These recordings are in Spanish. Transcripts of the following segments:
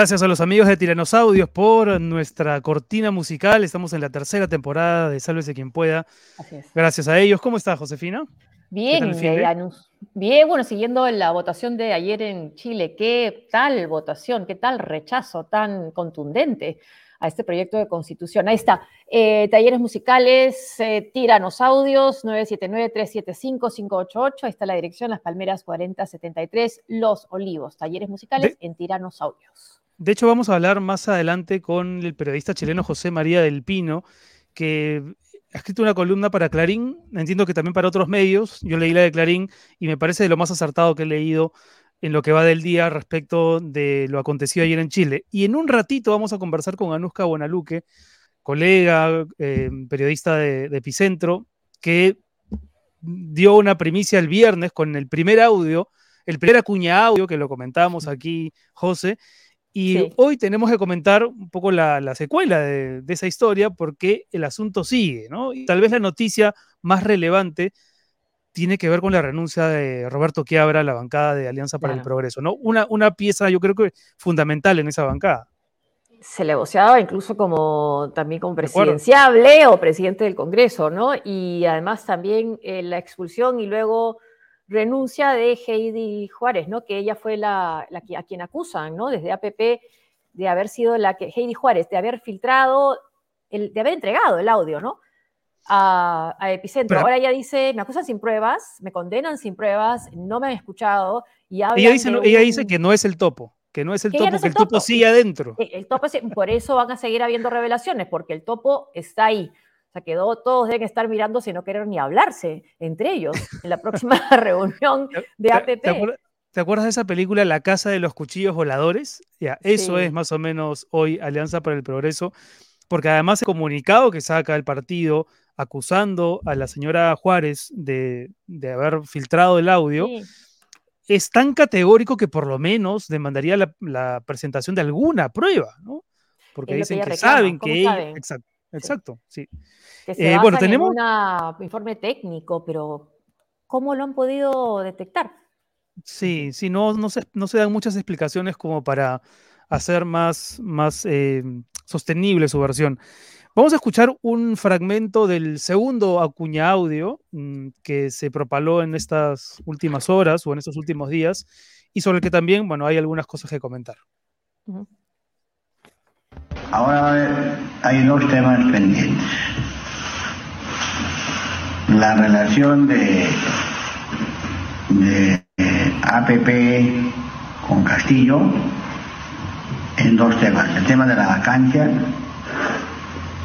Gracias a los amigos de Tiranosaudios por nuestra cortina musical. Estamos en la tercera temporada de Sálvese quien pueda. Gracias a ellos. ¿Cómo estás, Josefina? Bien, eh, bien, bueno, siguiendo la votación de ayer en Chile, ¿qué tal votación, qué tal rechazo tan contundente a este proyecto de constitución? Ahí está, eh, talleres musicales, eh, Tiranosaudios, 979-375-588, ahí está la dirección, Las Palmeras 4073, Los Olivos, talleres musicales en Tiranosaudios. De hecho, vamos a hablar más adelante con el periodista chileno José María del Pino, que ha escrito una columna para Clarín, entiendo que también para otros medios. Yo leí la de Clarín y me parece de lo más acertado que he leído en lo que va del día respecto de lo acontecido ayer en Chile. Y en un ratito vamos a conversar con Anuska Buenaluque, colega, eh, periodista de, Epicentro, que dio una primicia el viernes con el primer audio, el primer acuña audio que lo comentábamos aquí, José, y Sí. hoy tenemos que comentar un poco la, la secuela de, de esa historia porque el asunto sigue, ¿no? Y tal vez la noticia más relevante tiene que ver con la renuncia de Roberto Quiabra a la bancada de Alianza para el. Progreso, ¿no? Una, una pieza yo creo que fundamental en esa bancada. se le voceaba incluso como también como presidenciable o presidente del Congreso, ¿no? Y además también eh, la expulsión y luego renuncia de Heidi Juárez, ¿no? Que ella fue la, a quien acusan, ¿no? Desde APP de haber sido la que, Heidi Juárez, de haber filtrado, el, de haber entregado el audio, ¿no? A, a Epicentro. Pero- Ahora ella dice, me acusan sin pruebas, me condenan sin pruebas, no me han escuchado. Y Ella dice, ella dice que no es el topo, que no es el Que topo, no es que el el topo topo. sigue adentro. Eh, el topo, por eso van a seguir habiendo revelaciones, porque el topo está ahí. O sea, quedó, todos deben estar mirando sin no querer ni hablarse entre ellos en la próxima reunión de ¿Te- APP. ¿Te, acuer- te acuerdas de esa película La Casa de los Cuchillos Voladores? Ya, eso Sí. es más o menos hoy Alianza para el Progreso, porque además el comunicado que saca el partido acusando a la señora Juárez de, de haber filtrado el audio Sí, es tan categórico que por lo menos demandaría la, la presentación de alguna prueba, ¿no? Porque que dicen que, saben ¿cómo que ella... Exacto, exacto, sí. Que se Eh, bueno, tenemos- en un informe técnico, pero ¿cómo lo han podido detectar? Sí, sí, no, no, se, no se dan muchas explicaciones como para hacer más, más eh, sostenible su versión. Vamos a escuchar un fragmento del segundo acuña audio mm, que se propaló en estas últimas horas o en estos últimos días y sobre el que también, bueno, hay algunas cosas que comentar. Ahora hay dos temas pendientes. La relación de, de eh, APP con Castillo en dos temas. El tema de la vacancia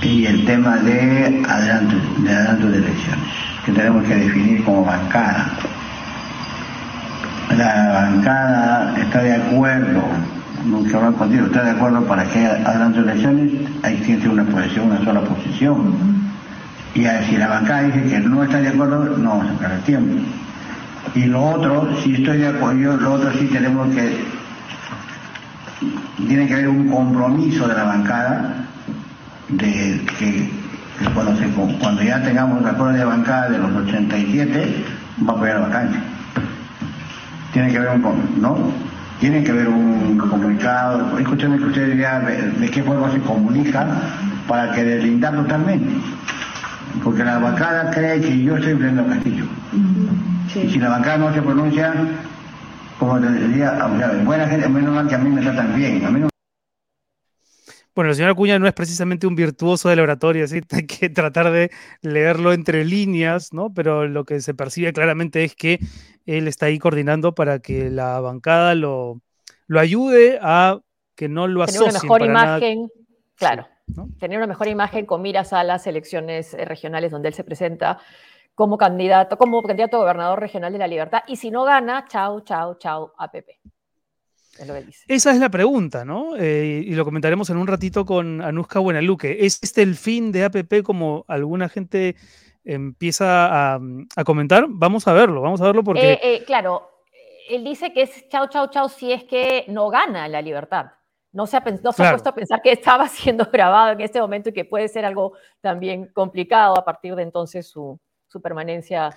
y el tema de adelanto de, elecciones, que tenemos que definir como bancada. La bancada está de acuerdo, nunca hablar contigo, está de acuerdo para que adelanto de elecciones, hay que una posición, una sola posición. Y si la bancada dice que no está de acuerdo, no vamos a perder tiempo. Y lo otro, si estoy de acuerdo, lo otro sí tenemos que, tiene que haber un compromiso de la bancada de que, cuando, ya tengamos el acuerdo de bancada de los 87, va a apoyar la vacancia tiene que haber un no tiene que haber un comunicado. Escúchame que ustedes ya de, de qué forma se comunica para que deslindar totalmente porque la bancada cree que yo estoy frente a Castillo y si la bancada no se pronuncia como te decía o sea, buena gente menos mal que a mí me tratan bien a mí no Bueno, el señor Acuña no es precisamente un virtuoso de la oratoria, así hay que tratar de leerlo entre líneas, ¿no? Pero lo que se percibe claramente es que él está ahí coordinando para que la bancada lo, lo ayude a que no lo Tener una mejor para nada. imagen, claro, ¿no? tener una mejor imagen con miras a las elecciones eh, regionales donde él se presenta como candidato, como candidato a gobernador regional de la libertad. Y si no gana, chao, chao, chao, APP. es lo que dice. Esa es la pregunta, ¿no? Eh, y lo comentaremos en un ratito con Anuska Buenaluque. ¿Es este el fin de APP como alguna gente empieza a, a comentar? Vamos a verlo, vamos a verlo porque... Eh, eh, claro, él dice que es chao, chao, chao si es que no gana la libertad. No se ha, no se ha puesto a pensar que estaba siendo grabado en este momento y que puede ser algo también complicado a partir de entonces su, su permanencia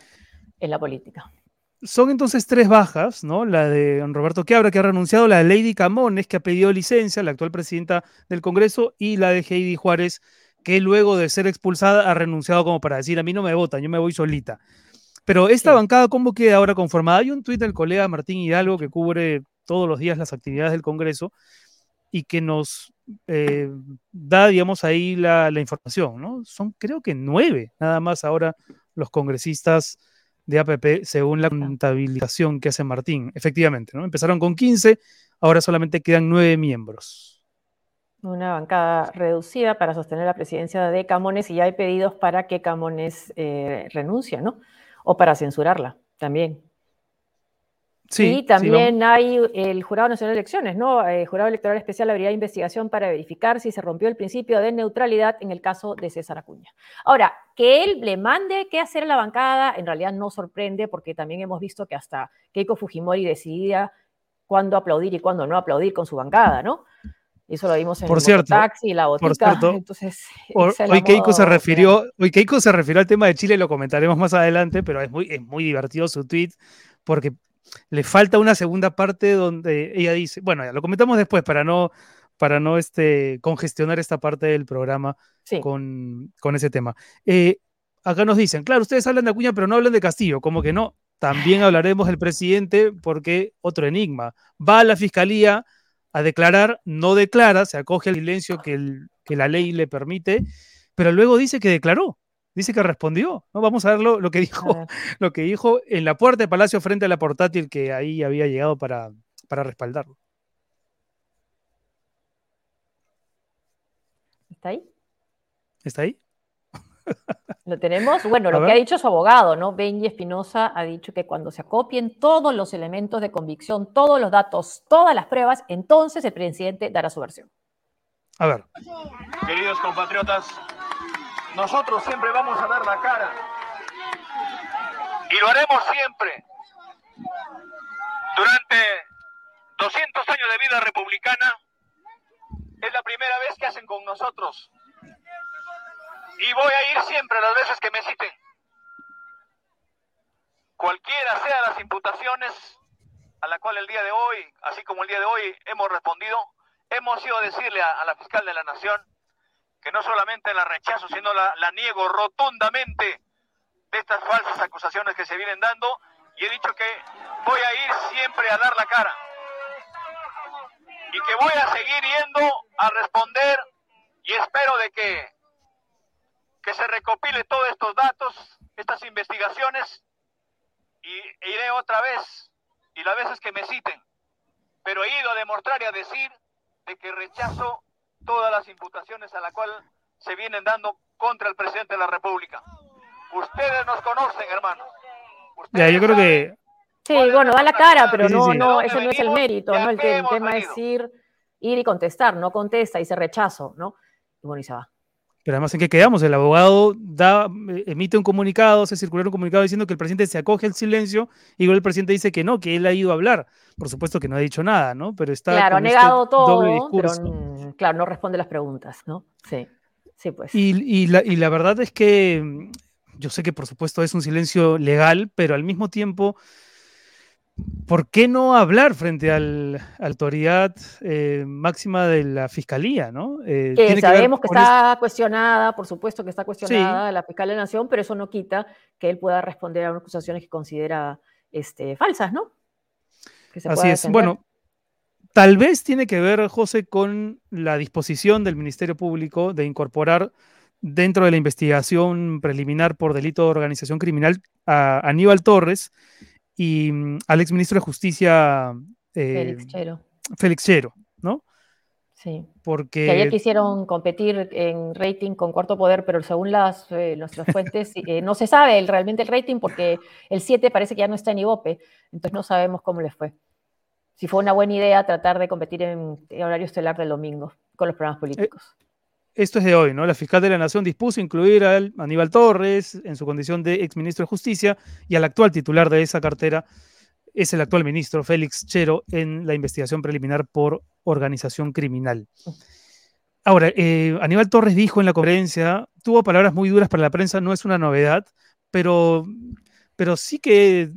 en la política. Son entonces tres bajas, ¿no? La de Roberto Quiabra, que ha renunciado, la de Lady Camones, que ha pedido licencia, la actual presidenta del Congreso, y la de Heidi Juárez, que luego de ser expulsada ha renunciado como para decir, a mí no me votan, yo me voy solita. Pero esta bancada, ¿cómo queda ahora conformada? Hay un tuit del colega Martín Hidalgo que cubre todos los días las actividades del Congreso y que nos eh, da, digamos, ahí la, la, información, ¿no? Son creo que nueve nada más ahora los congresistas de APP según la contabilización que hace Martín. Efectivamente, ¿no? Empezaron con 15, ahora solamente quedan nueve miembros. Una bancada reducida para sostener la presidencia de Camones y ya hay pedidos para que Camones eh, renuncie, ¿no? O para censurarla también. Sí, y también sí, hay el Jurado Nacional de Elecciones, ¿no? El Jurado Electoral Especial habría investigación para verificar si se rompió el principio de neutralidad en el caso de César Acuña. Ahora, que él le mande qué hacer a la bancada, en realidad no sorprende, porque también hemos visto que hasta Keiko Fujimori decidía cuándo aplaudir y cuándo no aplaudir con su bancada, ¿no? Eso lo vimos en por el cierto, taxi, la botica. Por cierto, Entonces, hoy, Keiko se refirió, hoy Keiko se refirió al tema de Chile, lo comentaremos más adelante, pero es muy, es muy divertido su tweet, porque le falta una segunda parte donde ella dice, bueno, ya lo comentamos después para no, para no este, congestionar esta parte del programa sí. con, con, ese tema. Eh, acá nos dicen, claro, ustedes hablan de Acuña, pero no hablan de Castillo, como que no. También hablaremos del presidente porque otro enigma. Va a la fiscalía a declarar, no declara, se acoge al silencio que, el, que la ley le permite, pero luego dice que declaró dice que respondió. ¿no? Vamos a ver lo, lo, que dijo, lo que dijo en la puerta de Palacio frente a la portátil que ahí había llegado para, para respaldarlo. ¿Está ahí? ¿Está ahí? Lo tenemos. Bueno, lo que ha dicho su abogado, ¿no? Benji Espinosa ha dicho que cuando se acopien todos los elementos de convicción, todos los datos, todas las pruebas, entonces el presidente dará su versión. A ver. Queridos compatriotas, nosotros siempre vamos a dar la cara. Y lo haremos siempre. Durante 200 años de vida republicana, es la primera vez que hacen con nosotros. Y voy a ir siempre las veces que me citen. Cualquiera sea las imputaciones a la cual el día de hoy, así como el día de hoy hemos respondido, hemos ido a decirle a, a la fiscal de la Nación no solamente la rechazo, sino la, la, niego rotundamente de estas falsas acusaciones que se vienen dando. Y he dicho que voy a ir siempre a dar la cara. Y que voy a seguir yendo a responder y espero de que, que se recopile todos estos datos, estas investigaciones y e iré otra vez y las veces que me citen, pero he ido a demostrar y a decir de que rechazo todas las imputaciones a la cual se vienen dando contra el presidente de la República. Ustedes nos conocen, hermanos. Ya, yo creo que... Sí, bueno, da la cara, pero sí, no, sí. no, ese no es el mérito, ¿no? El, el tema venido? es ir, ir y contestar, no contesta, dice rechazo, ¿no? Y bueno, y se va. Pero además, ¿en qué quedamos? El abogado da, emite un comunicado, se circula un comunicado diciendo que el presidente se acoge al silencio y luego el presidente dice que no, que él ha ido a hablar. Por supuesto que no ha dicho nada, ¿no? Pero está. Claro, ha negado este todo, pero claro, no responde las preguntas, ¿no? Sí, sí, pues. Y, y, la, y la verdad es que yo sé que por supuesto es un silencio legal, pero al mismo tiempo ¿por qué no hablar frente a la autoridad eh, máxima de la fiscalía? ¿no? Eh, que sabemos que, que está eso? cuestionada, por supuesto que está cuestionada sí. la fiscal de la Nación, pero eso no quita que él pueda responder a unas acusaciones que considera este, falsas, ¿no? Así es. Bueno, tal vez tiene que ver, José, con la disposición del Ministerio Público de incorporar dentro de la investigación preliminar por delito de organización criminal a Aníbal Torres y mm, al exministro de Justicia eh, Félix Chero. Félix Chero, ¿no? Sí. Porque... Que ayer quisieron competir en rating con Cuarto Poder, pero según las, eh, nuestras fuentes, eh, no se sabe el, realmente el rating porque el 7 parece que ya no está en IVOPE, entonces no sabemos cómo les fue. si fue una buena idea tratar de competir en, horario estelar del domingo con los programas políticos. esto es de hoy, ¿no? La fiscal de la Nación dispuso incluir a Aníbal Torres en su condición de exministro de Justicia y al actual titular de esa cartera es el actual ministro Félix Chero en la investigación preliminar por organización criminal. Ahora, eh, Aníbal Torres dijo en la conferencia, tuvo palabras muy duras para la prensa, no es una novedad, pero, pero sí que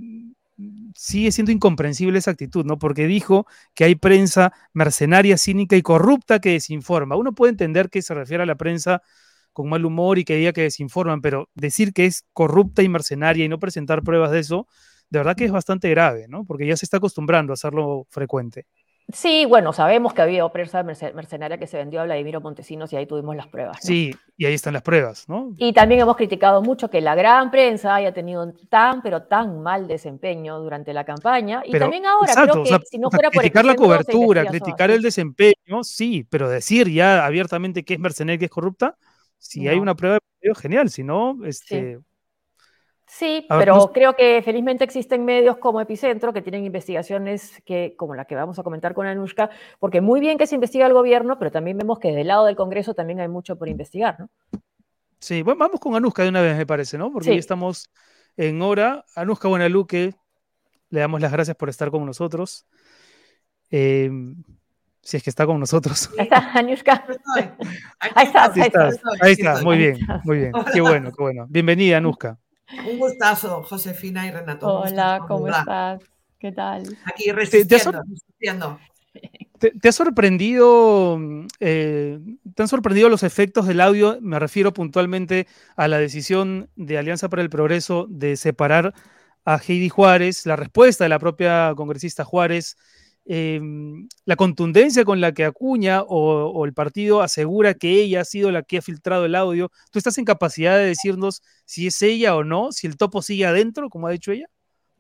sigue siendo incomprensible esa actitud, ¿no? Porque dijo que hay prensa mercenaria, cínica y corrupta que desinforma. Uno puede entender que se refiere a la prensa con mal humor y que diga que desinforman, pero decir que es corrupta y mercenaria y no presentar pruebas de eso, de verdad que es bastante grave, ¿no? Porque ya se está acostumbrando a hacerlo frecuente. Sí, bueno, sabemos que había prensa mercenaria que se vendió a Vladimiro Montesinos y ahí tuvimos las pruebas. Sí, y ahí están las pruebas, ¿no? Y también hemos criticado mucho que la gran prensa haya tenido tan, pero tan mal desempeño durante la campaña. Y también ahora creo que si no fuera por criticar la cobertura, criticar el desempeño, sí, pero decir ya abiertamente que es mercenaria, que es corrupta, si hay una prueba de genial, si no, este, Sí, pero creo que felizmente existen medios como Epicentro que tienen investigaciones que, como la que vamos a comentar con Anushka, porque muy bien que se investiga el gobierno, pero también vemos que del lado del Congreso también hay mucho por investigar, ¿no? Sí, bueno, vamos con Anushka de una vez, me parece, ¿no? Porque ya estamos en hora. Anushka Buenaluque, le damos las gracias por estar con nosotros. Em, si es que está con nosotros. Ahí está, Anushka. Ahí está, ahí está. Muy bien, muy bien. Qué bueno, qué bueno. Bienvenida, Anushka. Un gustazo, Josefina y Renato. Hola, ¿cómo estás? ¿Qué tal? Aquí resistiendo, ¿Te, ha sorprendido, eh, te han sorprendido los efectos del audio? Me refiero puntualmente a la decisión de Alianza para el Progreso de separar a Heidi Juárez, la respuesta de la propia congresista Juárez Em, la contundencia con la que Acuña o, el partido asegura que ella ha sido la que ha filtrado el audio, ¿tú estás en capacidad de decirnos si es ella o no, si el topo sigue adentro, como ha dicho ella?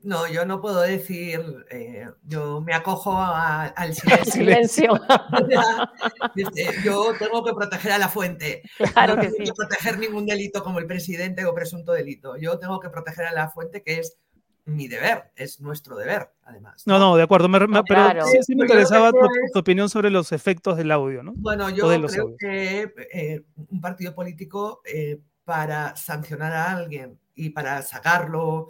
No, yo no puedo decir, eh, yo me acojo al silencio. yo tengo que proteger a la fuente. Claro no que tengo sí. que proteger ningún delito como el presidente o presunto delito. Yo tengo que proteger a la fuente que es mi deber, es nuestro deber, además. No, no, de acuerdo, pero sí, me interesaba tu, opinión sobre los efectos del audio, ¿no? Bueno, yo creo que eh, un partido político eh, para sancionar a alguien y para sacarlo,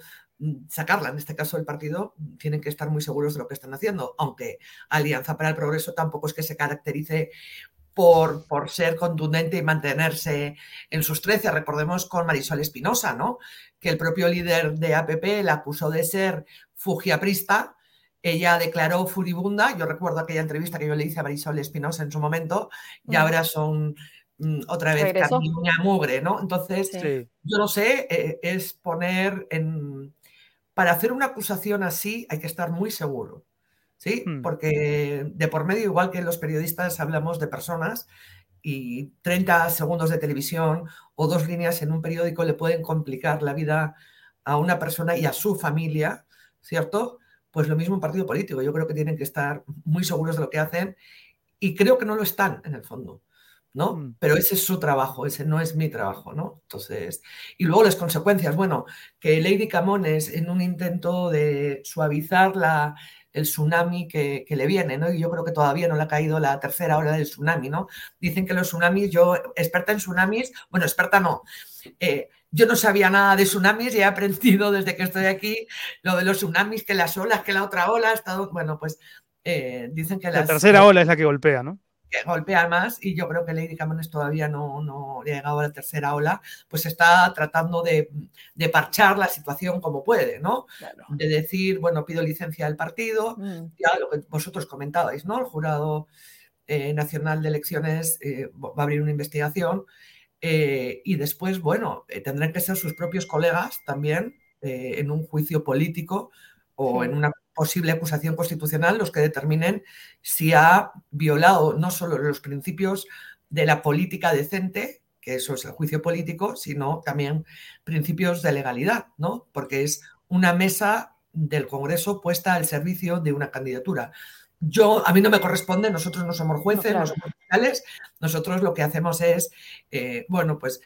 sacarla, en este caso el partido, tienen que estar muy seguros de lo que están haciendo, aunque Alianza para el Progreso tampoco es que se caracterice por, por, ser contundente y mantenerse en sus 13. Recordemos con Marisol Espinosa, ¿no? Que el propio líder de APP la acusó de ser fugiaprista. Ella declaró furibunda. Yo recuerdo aquella entrevista que yo le hice a Marisol Espinosa en su momento y ahora son mm, otra vez carniña mugre, ¿no? Entonces, yo no sé, eh, es poner en... Para hacer una acusación así hay que estar muy seguro, ¿sí? Hmm. Porque de por medio, igual que los periodistas hablamos de personas, y 30 segundos de televisión o dos líneas en un periódico le pueden complicar la vida a una persona y a su familia, ¿cierto? Pues lo mismo un partido político. Yo creo que tienen que estar muy seguros de lo que hacen y creo que no lo están en el fondo, ¿no? Mm. Pero ese es su trabajo, ese no es mi trabajo, ¿no? Entonces, y luego las consecuencias. Bueno, que Lady Camones en un intento de suavizar la, el tsunami que, le viene, ¿no? Y yo creo que todavía no le ha caído la tercera hora del tsunami, ¿no? Dicen que los tsunamis, yo, experta en tsunamis, bueno, experta no, eh, yo no sabía nada de tsunamis y he aprendido desde que estoy aquí lo de los tsunamis, que las olas, que la otra ola, ha estado, bueno, pues eh, dicen que la tercera ola es la que golpea, ¿no? Que golpea más y yo creo que Lady Camones todavía no, no ha llegado a la tercera ola, pues está tratando de, parchar la situación como puede, ¿no? De decir, bueno, pido licencia del partido, mm. ya lo que vosotros comentabais, ¿no? El Jurado eh, Nacional de Elecciones eh, va a abrir una investigación eh, y después, bueno, tendrán que ser sus propios colegas también en un juicio político o en una posible acusación constitucional los que determinen si ha violado no solo los principios de la política decente, que eso es el juicio político, sino también principios de legalidad, ¿no? Porque es una mesa del Congreso puesta al servicio de una candidatura. Yo, a mí no me corresponde, nosotros no somos jueces, no, somos fiscales, nosotros lo que hacemos es, eh, bueno, pues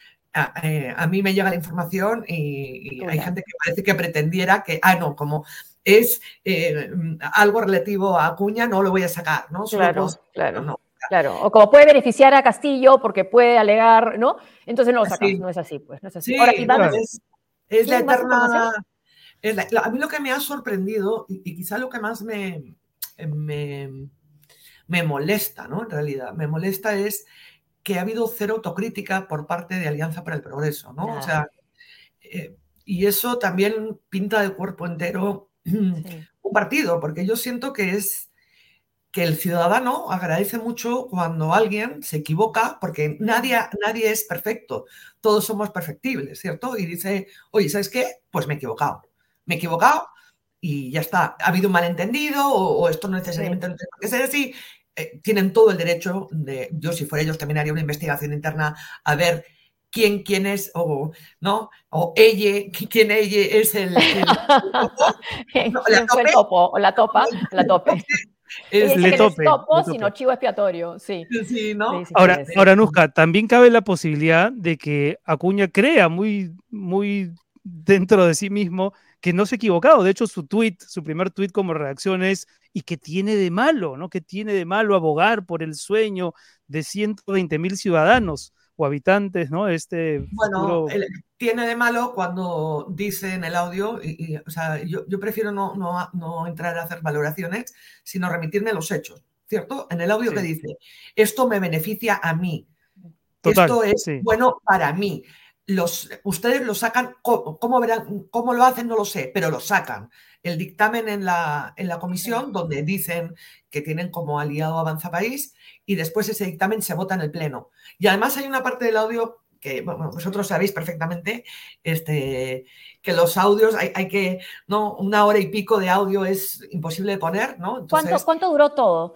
eh, a, mí me llega la información y, hay gente que parece que pretendiera que, ah, no, como es eh, algo relativo a Acuña, no lo voy a sacar, ¿no? claro, claro. No, Claro, o como puede beneficiar a Castillo porque puede alegar, ¿no? Entonces no lo sacas, no es así, pues, no es así. Sí, Ahora, es, la eterna... a mí lo que me ha sorprendido y, y quizá lo que más me, me, me molesta, ¿no? En realidad, me molesta es que ha habido cero autocrítica por parte de Alianza para el Progreso, ¿no? O sea, eh, y eso también pinta de cuerpo entero un partido, porque yo siento que es que el ciudadano agradece mucho cuando alguien se equivoca, porque nadie, nadie es perfecto, todos somos perfectibles, ¿cierto? Y dice, oye, ¿sabes qué? Pues me he equivocado, me he equivocado y ya está. Ha habido un malentendido o, esto no necesariamente no tiene que ser así. Eh, tienen todo el derecho de, yo si fuera ellos también haría una investigación interna a ver quién, quién es, o no, o ella, quién ella es el, la tope, o la topa, la tope. Es, le tope, topo, sino chivo expiatorio, sí. sí, ¿no? ahora, ahora, Nusca, también cabe la posibilidad de que Acuña crea muy, muy dentro de sí mismo que no se ha equivocado. De hecho, su tweet, su primer tweet como reacción es ¿y qué tiene de malo? ¿no? ¿Qué tiene de malo abogar por el sueño de 120 mil ciudadanos o habitantes, ¿no? Este bueno, tiene de malo cuando dice en el audio, y, o sea, yo, prefiero no, no, entrar a hacer valoraciones, sino remitirme a los hechos, ¿cierto? En el audio que dice, esto me beneficia a mí, esto es bueno para mí los, ustedes lo sacan, ¿cómo, verán, ¿cómo lo hacen? No lo sé, pero lo sacan. El dictamen en la, en la comisión, donde dicen que tienen como aliado Avanza País, y después ese dictamen se vota en el Pleno. Y además hay una parte del audio que vosotros sabéis perfectamente este, que los audios hay, hay, que, ¿no? Una hora y pico de audio es imposible de poner, ¿no? ¿Cuánto, ¿Cuánto duró todo?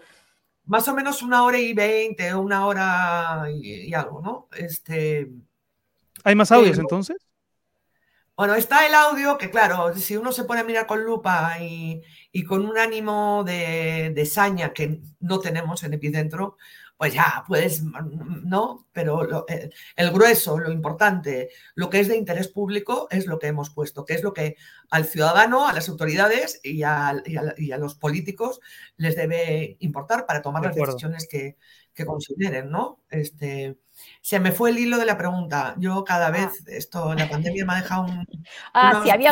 Más o menos una hora y veinte, una hora y, y algo, ¿no? Este, ¿Hay más audios entonces? Bueno, está el audio que, claro, si uno se pone a mirar con lupa y, con un ánimo de, de, saña que no tenemos en Epicentro, pues ya, pues, ¿no? Pero eh, el, grueso, lo importante, lo que es de interés público es lo que hemos puesto, que es lo que al ciudadano, a las autoridades y a, y a los políticos les debe importar para tomar las decisiones que, que consideren, ¿no? Este, se me fue el hilo de la pregunta. Yo cada ah. vez, esto, la pandemia me ha dejado un, ah, si había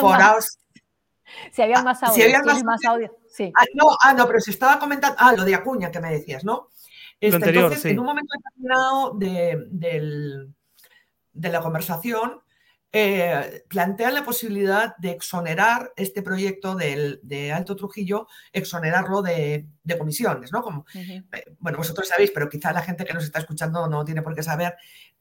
si había más audio. Si había más, audio, sí. Ah, no, ah, no, pero se estaba comentando, ah, lo de Acuña que me decías, ¿no? Este, entonces, en un momento determinado de, de la conversación, eh, plantean la posibilidad de exonerar este proyecto de Alto Trujillo, exonerarlo de, comisiones, ¿no? Como, eh, bueno, vosotros sabéis, pero quizá la gente que nos está escuchando no tiene por qué saber,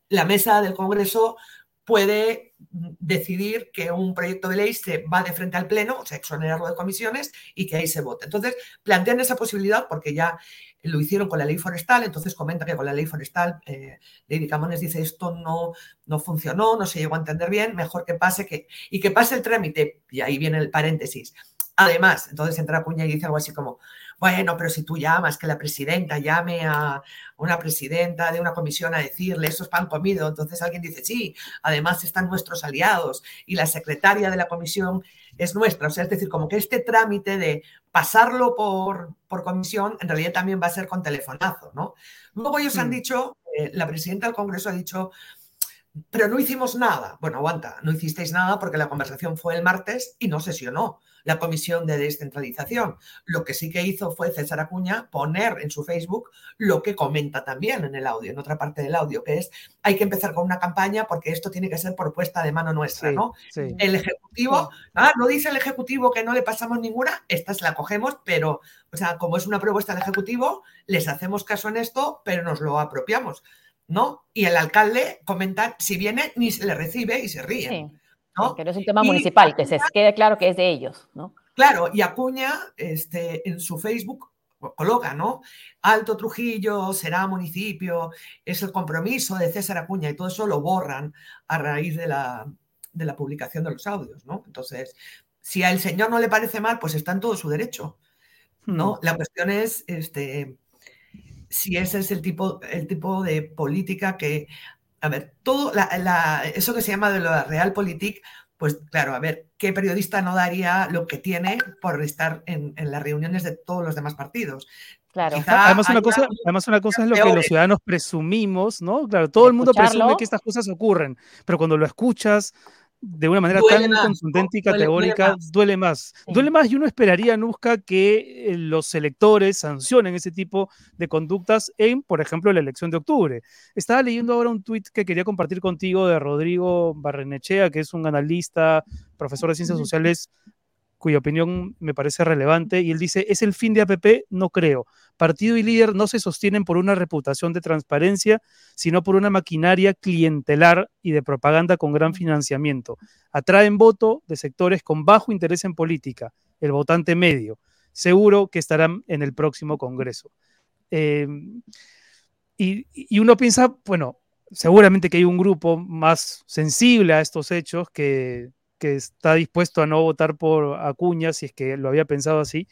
la mesa del Congreso puede decidir que un proyecto de ley se va de frente al Pleno, o sea, exonerarlo de comisiones y que ahí se vote. Entonces, plantean esa posibilidad porque ya lo hicieron con la ley forestal, entonces comenta que con la ley forestal eh, Lady Camones dice esto no, no funcionó, no se llegó a entender bien, mejor que pase que, y que pase el trámite, y ahí viene el paréntesis. Además, entonces entra Puña y dice algo así como, bueno, pero si tú llamas, que la presidenta llame a una presidenta de una comisión a decirle, eso es pan comido, entonces alguien dice, sí, además están nuestros aliados y la secretaria de la comisión es nuestra. O sea, es decir, como que este trámite de pasarlo por, por comisión en realidad también va a ser con telefonazo, ¿no? Luego ellos han hmm. dicho, eh, la presidenta del Congreso ha dicho, pero no hicimos nada. Bueno, aguanta, no hicisteis nada porque la conversación fue el martes y no sesionó la comisión de descentralización. Lo que sí que hizo fue César Acuña poner en su Facebook lo que comenta también en el audio, en otra parte del audio, que es hay que empezar con una campaña porque esto tiene que ser propuesta de mano nuestra, ¿no? El Ejecutivo, ah, no dice el Ejecutivo que no le pasamos ninguna, esta la cogemos, pero, o sea, como es una propuesta del Ejecutivo, les hacemos caso en esto, pero nos lo apropiamos. ¿No? Y el alcalde comenta, si viene, ni se le recibe y se ríe. Que no es un tema municipal, que se quede claro que es de ellos, ¿no? Claro, y Acuña este, en su Facebook coloca, ¿no? Alto Trujillo será municipio, es el compromiso de César Acuña y todo eso lo borran a raíz de la, de la publicación de los audios, ¿no? Entonces, si al señor no le parece mal, pues está en todo su derecho, ¿no? Hmm. La cuestión es, este, si ese es el tipo, el tipo de política que a ver, todo eso que se llama de la realpolitik, pues claro, a ver, ¿qué periodista no daría lo que tiene por estar en, las reuniones de todos los demás partidos? Claro. además, una cosa, además, una cosa es lo que los ciudadanos presumimos, ¿no? Claro, todo el mundo presume que estas cosas ocurren, pero cuando lo escuchas, de una manera tan contundente y categórica, duele, más. Duele más y uno esperaría, Nusca, que eh, los electores sancionen ese tipo de conductas en, por ejemplo, la elección de octubre. Estaba leyendo ahora un tuit que quería compartir contigo de Rodrigo Barrenechea, que es un analista, profesor de ciencias sociales cuya opinión me parece relevante, y él dice, ¿es el fin de APP? No creo. Partido y líder no se sostienen por una reputación de transparencia, sino por una maquinaria clientelar y de propaganda con gran financiamiento. Atraen voto de sectores con bajo interés en política, el votante medio. Seguro que estarán en el próximo Congreso. Em, y, y uno piensa, bueno, seguramente que hay un grupo más sensible a estos hechos que que está dispuesto a no votar por Acuña, si es que lo había pensado así.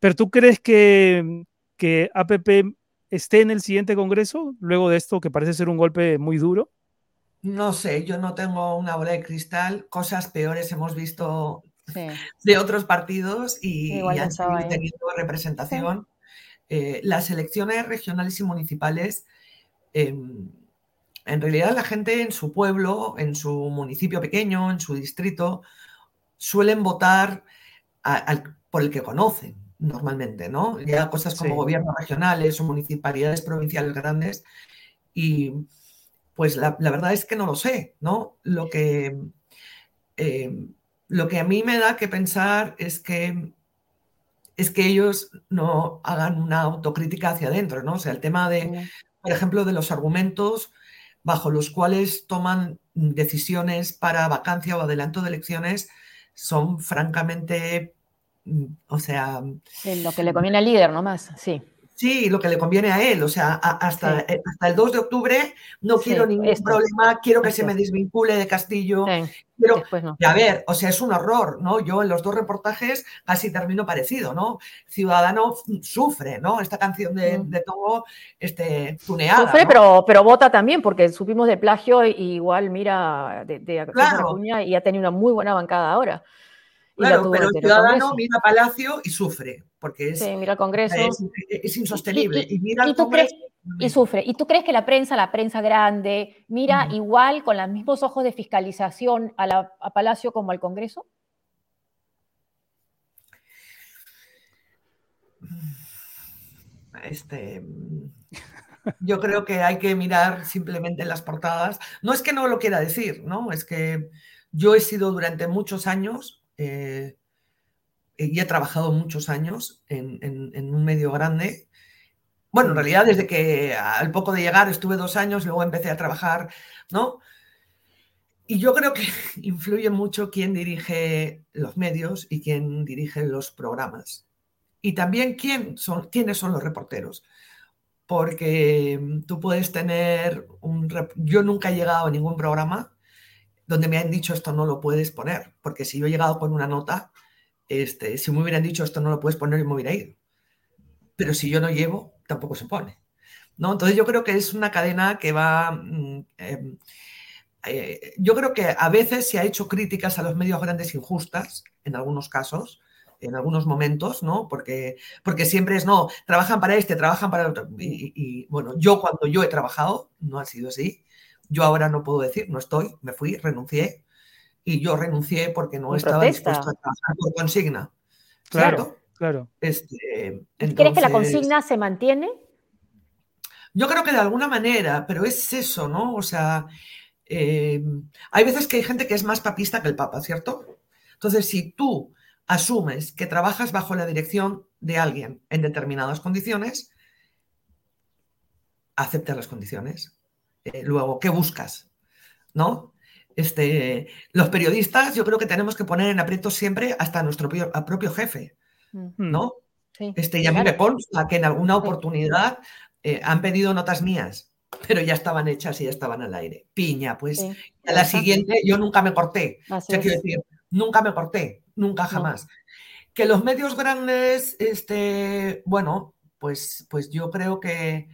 Pero tú crees que, que APP esté en el siguiente Congreso, luego de esto que parece ser un golpe muy duro? No sé, yo no tengo una bola de cristal. Cosas peores hemos visto de otros partidos y, han tenido representación. Eh, las elecciones regionales y municipales em, en realidad la gente en su pueblo, en su municipio pequeño, en su distrito, suelen votar por el que conocen normalmente, ¿no? Ya cosas como gobiernos regionales o municipalidades provinciales grandes. Y pues la, verdad es que no lo sé, ¿no? Lo que, eh, lo que a mí me da que pensar es que es que ellos no hagan una autocrítica hacia adentro, ¿no? O sea, el tema de, por ejemplo, de los argumentos bajo los cuales toman decisiones para vacancia o adelanto de elecciones son francamente, mm, o sea... lo que le conviene al líder nomás, sí. Sí, lo que le conviene a él. O sea, hasta, eh, hasta el 2 de octubre no quiero ningún problema, quiero que se me desvincule de Castillo. Pero, a ver, o sea, es un horror, ¿no? Yo en los dos reportajes casi termino parecido, ¿no? Ciudadano sufre, ¿no? Esta canción de, de Togo, este, tuneada. Sufre, pero, pero vota también, porque supimos de plagio y igual mira de, de claro. y ha tenido una muy buena bancada ahora. Claro, pero el ciudadano mira Palacio y sufre, porque es, sí, mira el Congreso. es, insostenible. Y, mira y, sufre. ¿Y tú crees que la prensa, la prensa grande, mira igual con los mismos ojos de fiscalización a, Palacio como al Congreso? Este, yo creo que hay que mirar simplemente las portadas. No es que no lo quiera decir, ¿no? Es que yo he sido durante muchos años eh, y he trabajado muchos años en, un medio grande. Bueno, en realidad desde que al poco de llegar estuve dos años, luego empecé a trabajar, ¿no? Y yo creo que influye mucho quién dirige los medios y quién dirige los programas. Y también quién son, quiénes son los reporteros. Porque tú puedes tener. Yo nunca he llegado a ningún programa donde me han dicho esto no lo puedes poner, porque si yo he llegado con una nota, este, si me hubieran dicho esto no lo puedes poner, yo me hubiera ido. Pero si yo no llevo, tampoco se pone. ¿no? Entonces yo creo que es una cadena que va... Mm, em, eh, yo creo que a veces se ha hecho críticas a los medios grandes injustas, en algunos casos, en algunos momentos, ¿no? Porque, porque siempre es, no, trabajan para este, trabajan para otro. Y, y, bueno, yo cuando yo he trabajado, no ha sido así. Yo ahora no puedo decir, no estoy, me fui, renuncié. Y yo renuncié porque no estaba dispuesto a trabajar por consigna. Claro, claro. Este, ¿Crees que la consigna se mantiene? Yo creo que de alguna manera, pero es eso, ¿no? O sea, eh, hay veces que hay gente que es más papista que el Papa, ¿cierto? Entonces, si tú asumes que trabajas bajo la dirección de alguien en determinadas condiciones, acepta las condiciones. Eh, luego, ¿qué buscas? ¿No? Este, los periodistas yo creo que tenemos que poner en aprieto siempre hasta nuestro propio, jefe, mm. ¿no? este, y a mí me consta que en alguna oportunidad eh, han pedido notas mías, pero ya estaban hechas y ya estaban al aire. Piña, pues. A la siguiente yo nunca me corté. quiero decir, nunca me corté, nunca jamás. Que los medios grandes, este, bueno, pues, pues yo creo que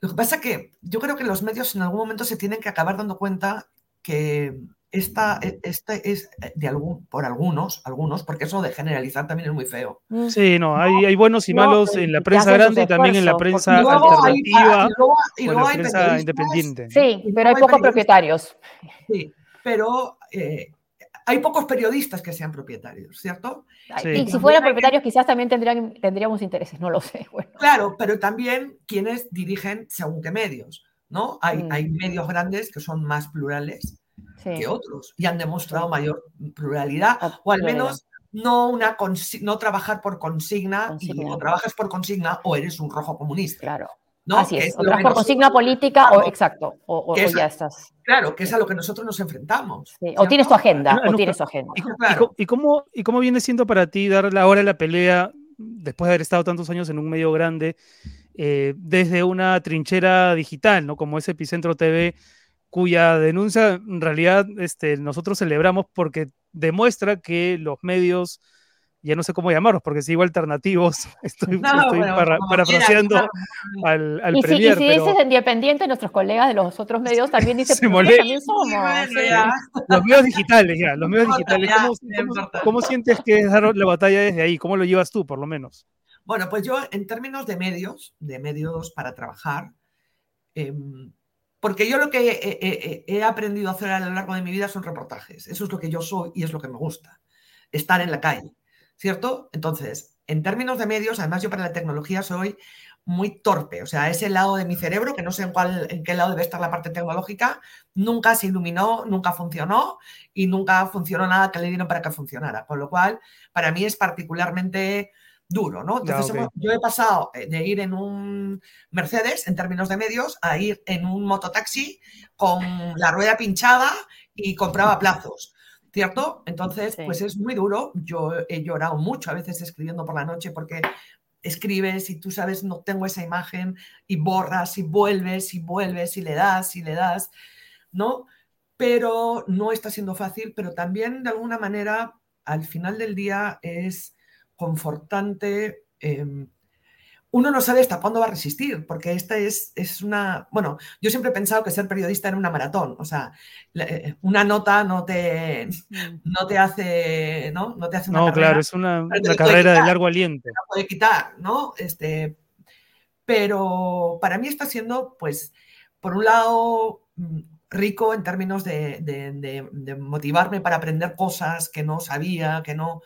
Lo que pasa es que yo creo que los medios en algún momento se tienen que acabar dando cuenta que esta, e, este es de algún, por algunos, algunos, porque eso de generalizar también es muy feo. Mm. Sí, no, hay, hay buenos y malos en la prensa grande y también en la prensa alternativa y luego hay prensa independiente. Sí, pero hay pocos propietarios. Sí, pero eh, hay pocos periodistas que sean propietarios, ¿cierto? Y si fueran propietarios quizás también tendrían, tendríamos intereses, no lo sé. Claro, pero también quienes dirigen según qué medios, ¿no? Hay, mm. hay medios grandes que son más plurales que otros y han demostrado mayor pluralidad, ah, o al menos no, una no trabajar por consigna, y o trabajas por consigna o eres un rojo comunista. Claro. Así es, o por consigna política o exacto, o, ya estás. Claro, que es a lo que nosotros nos enfrentamos. o tienes tu agenda, o tienes tu agenda. Y, cómo, ¿Y cómo viene siendo para ti dar la hora de la pelea después de haber estado tantos años en un medio grande, eh, desde una trinchera digital, ¿no? Como es Epicentro TV, cuya denuncia en realidad este, nosotros celebramos porque demuestra que los medios ya no sé cómo llamarlos, porque sigo alternativos, estoy, parafraseando al, al y si, y si dices independiente, nuestros colegas de los otros medios también dicen, se también somos. Los medios digitales, ya, los medios digitales. ¿Cómo, sientes que es dar la batalla desde ahí? ¿Cómo lo llevas tú, por lo menos? Bueno, pues yo en términos de medios, de medios para trabajar, em, porque yo lo que he aprendido a hacer a lo largo de mi vida son reportajes. Eso es lo que yo soy y es lo que me gusta, estar en la calle. ¿Cierto? Entonces, en términos de medios, además yo para la tecnología soy muy torpe, o sea, ese lado de mi cerebro, que no sé en, cuál, en qué lado debe estar la parte tecnológica, nunca se iluminó, nunca funcionó y nunca funcionó nada que le dieron para que funcionara, con lo cual para mí es particularmente duro, ¿no? Entonces yo he pasado eh, de ir en un Mercedes en términos de medios a ir en un mototaxi con la rueda pinchada y compraba plazos. ¿Cierto? Entonces, pues es muy duro. Yo he llorado mucho a veces escribiendo por la noche porque escribes y tú sabes, no tengo esa imagen y borras y vuelves y vuelves y le das y le das, ¿no? Pero no está siendo fácil, pero también de alguna manera al final del día es confortante. Em, uno no sabe hasta cuándo va a resistir, porque esta es, es una, bueno, yo siempre he pensado que ser periodista era una maratón, o sea, eh, una nota no te, mm. no te hace, ¿no? No te hace una No, claro, es una, carrera de largo aliento. No puede quitar, ¿no? Este, pero para mí está siendo, pues, por un lado, mm, rico en términos de, de motivarme para aprender cosas que no sabía, que no,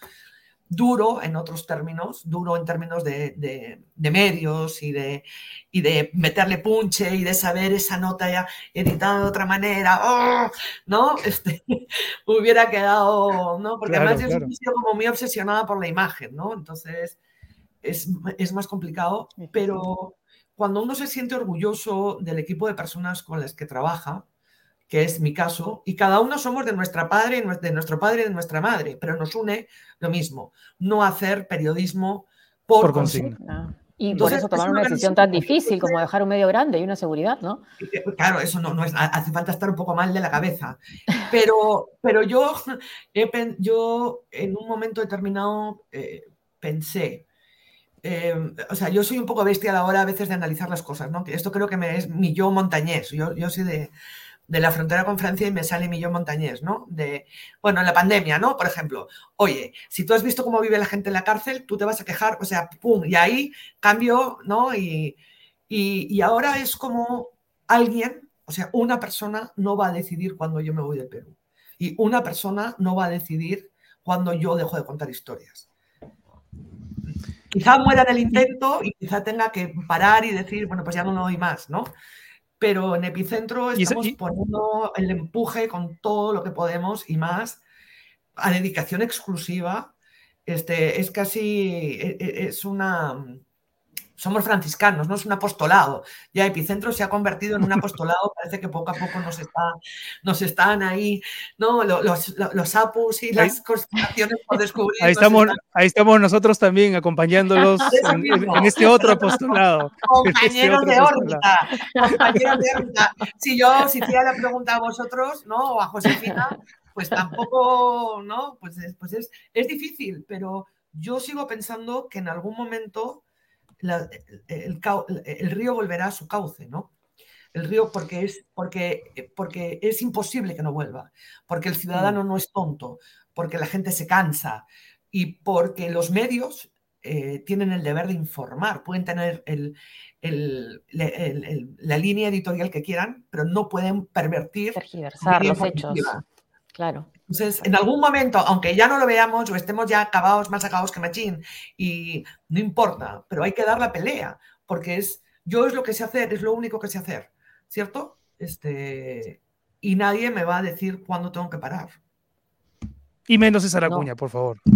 duro en otros términos, duro en términos de, medios y de, de meterle punche y de saber esa nota ya editada de otra manera, ¡oh! ¿no? Este, hubiera quedado, ¿no? Porque además yo he sido como muy obsesionada por la imagen, ¿no? Entonces es, es más complicado, pero cuando uno se siente orgulloso del equipo de personas con las que trabaja, que es mi caso, y cada uno somos de nuestra padre, de nuestro padre y de nuestra madre, pero nos une lo mismo, no hacer periodismo por, consigna. Y por eso tomar una decisión tan difícil como dejar un medio grande y una seguridad, ¿no? Claro, eso no, no es, hace falta estar un poco mal de la cabeza. Pero, pero yo, yo en un momento determinado eh, pensé, eh, o sea, yo soy un poco bestia a la hora a veces de analizar las cosas, ¿no? Que esto creo que me es mi yo montañés. Yo, yo soy de, de la frontera con Francia y me sale Millón Montañés, ¿no? De, bueno, en la pandemia, ¿no? Por ejemplo, oye, si tú has visto cómo vive la gente en la cárcel, tú te vas a quejar, o sea, pum, y ahí cambio, ¿no? Y, y, ahora es como alguien, o sea, una persona no va a decidir cuando yo me voy del Perú. Y una persona no va a decidir cuando yo dejo de contar historias. Quizá muera en el intento y quizá tenga que parar y decir, bueno, pues ya no lo doy más, ¿no? Pero en Epicentro estamos poniendo el empuje con todo lo que podemos y más a dedicación exclusiva. Este, es casi, e, e, es una, somos franciscanos, no es un apostolado. Ya Epicentro se ha convertido en un apostolado, parece que poco a poco nos, está, nos están ahí, ¿no? Los, los, apus y las constelaciones por descubrir. Ahí estamos, ahí estamos nosotros también acompañándolos en, este otro apostolado. Este compañeros de órbita, compañeros de órbita. Si yo, si hiciera la pregunta a vosotros, ¿no? O a Josefina, pues tampoco, ¿no? Pues, pues es, es difícil, pero yo sigo pensando que en algún momento la- el, el río volverá a su cauce, ¿no? El río porque es, porque, porque es imposible que no vuelva, porque el ciudadano no es tonto, porque la gente se cansa y porque los medios eh, tienen el deber de informar, pueden tener el- el- la línea editorial que quieran, pero no pueden pervertir Tergiversar los hechos. Claro. Entonces, en algún momento, aunque ya no lo veamos o estemos ya acabados, más acabados que machín, y no importa, pero hay que dar la pelea, porque es, yo es lo que sé hacer, es lo único que sé hacer, ¿cierto? Este, y nadie me va a decir cuándo tengo que parar. Y menos César No. Acuña, por favor.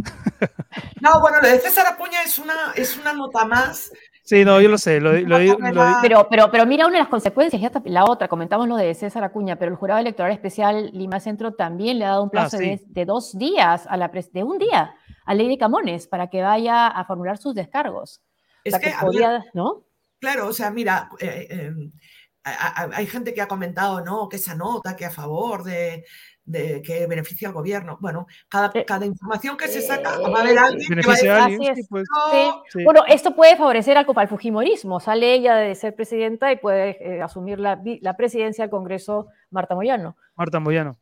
No, bueno, lo de César Acuña es una, es una nota más. Sí, no, yo lo sé. Lo, lo- lo- lo- Pero, pero, pero mira una de las consecuencias, ya está la otra, comentamos lo de César Acuña, pero el jurado electoral especial Lima Centro también le ha dado un plazo Ah, sí. de, de dos días, a la de un día, a Lady Camones para que vaya a formular sus descargos. O Es sea, que, que a ver, podía, ¿no? Claro, o sea, mira, eh, eh, hay gente que ha comentado, no, que esa nota, que a favor de, de que beneficia al gobierno. Bueno, cada, Eh, cada información que se saca, eh, va a haber alguien que va a decir, alguien, es. pues. "No, Sí. sí. Bueno, esto puede favorecer al, al fujimorismo. Sale ella de ser presidenta y puede eh, asumir la, la presidencia del Congreso Marta Moyano. Marta Moyano.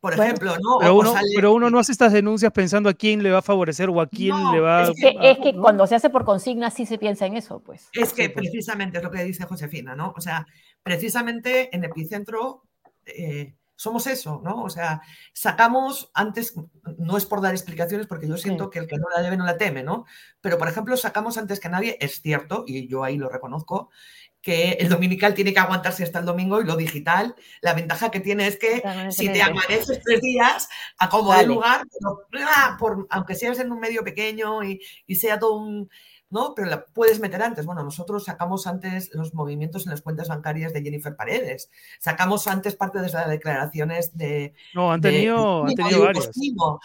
por Bueno, ejemplo, ¿no? Pero uno, sale- pero uno no hace estas denuncias pensando a quién le va a favorecer o a quién No, le va es a. Es que, es que ¿no? cuando se hace por consigna sí se piensa en eso, pues. Es que Sí, pues. precisamente es lo que dice Josefina, ¿no? O sea, precisamente en Epicentro eh, somos eso, ¿no? O sea, sacamos antes, no es por dar explicaciones, porque yo siento Sí. que el que no la debe no la teme, ¿no? Pero, por ejemplo, sacamos antes que nadie, es cierto, y yo ahí lo reconozco, que el dominical tiene que aguantarse hasta el domingo y lo digital, la ventaja que tiene es que si te amaneces tres días, a como de Vale. lugar, pero, ah, por, aunque seas en un medio pequeño y, y sea todo un... ¿no? Pero la puedes meter antes. Bueno, nosotros sacamos antes los movimientos en las cuentas bancarias de Jennifer Paredes. Sacamos antes parte de las declaraciones de... No, han de- tenido, han de tenido Hugo varios.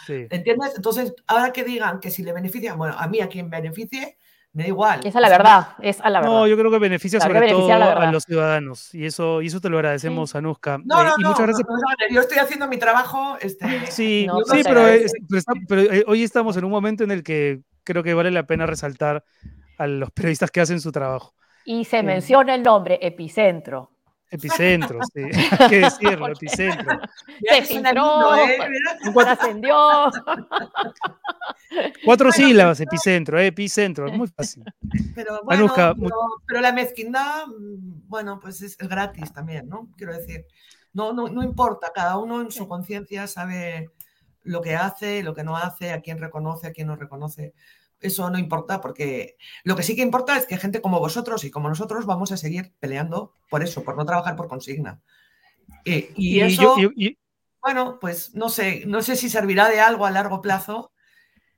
Sí. ¿Entiendes? Entonces, ahora que digan que si le beneficia, bueno, a mí a quien beneficie, me da igual. Es a la verdad, es a la verdad. No, yo creo que beneficia Claro, sobre que beneficia todo a los ciudadanos. Y eso, y eso te lo agradecemos, Anuska. No, Eh, no, y no, muchas gracias. no, no, no, yo estoy haciendo mi trabajo. Este, Sí, No, sí, pero, es- pero está- pero, eh, hoy estamos en un momento en el que creo que vale la pena resaltar a los periodistas que hacen su trabaro. Y se Sí. menciona el nombre Epicentro. Epicentro, sí. Hay que decirlo, epicentro. Se filtró. ¿eh? Mira. Se ascendió. Cuatro sílabas, epicentro, eh, epicentro, es muy fácil. Pero bueno, Anuska, pero, pero la mezquindad, mm, bueno, pues es, es gratis también, ¿no? Quiero decir, no, no, no importa, cada uno en su conciencia sabe lo que hace, lo que no hace, a quién reconoce, a quién no reconoce. Eso no importa porque lo que sí que importa es que gente como vosotros y como nosotros vamos a seguir peleando por eso, por no trabajar por consigna. Eh, y, Y, eso, yo- y- y- bueno, pues no sé, no sé si servirá de algo a largo plazo,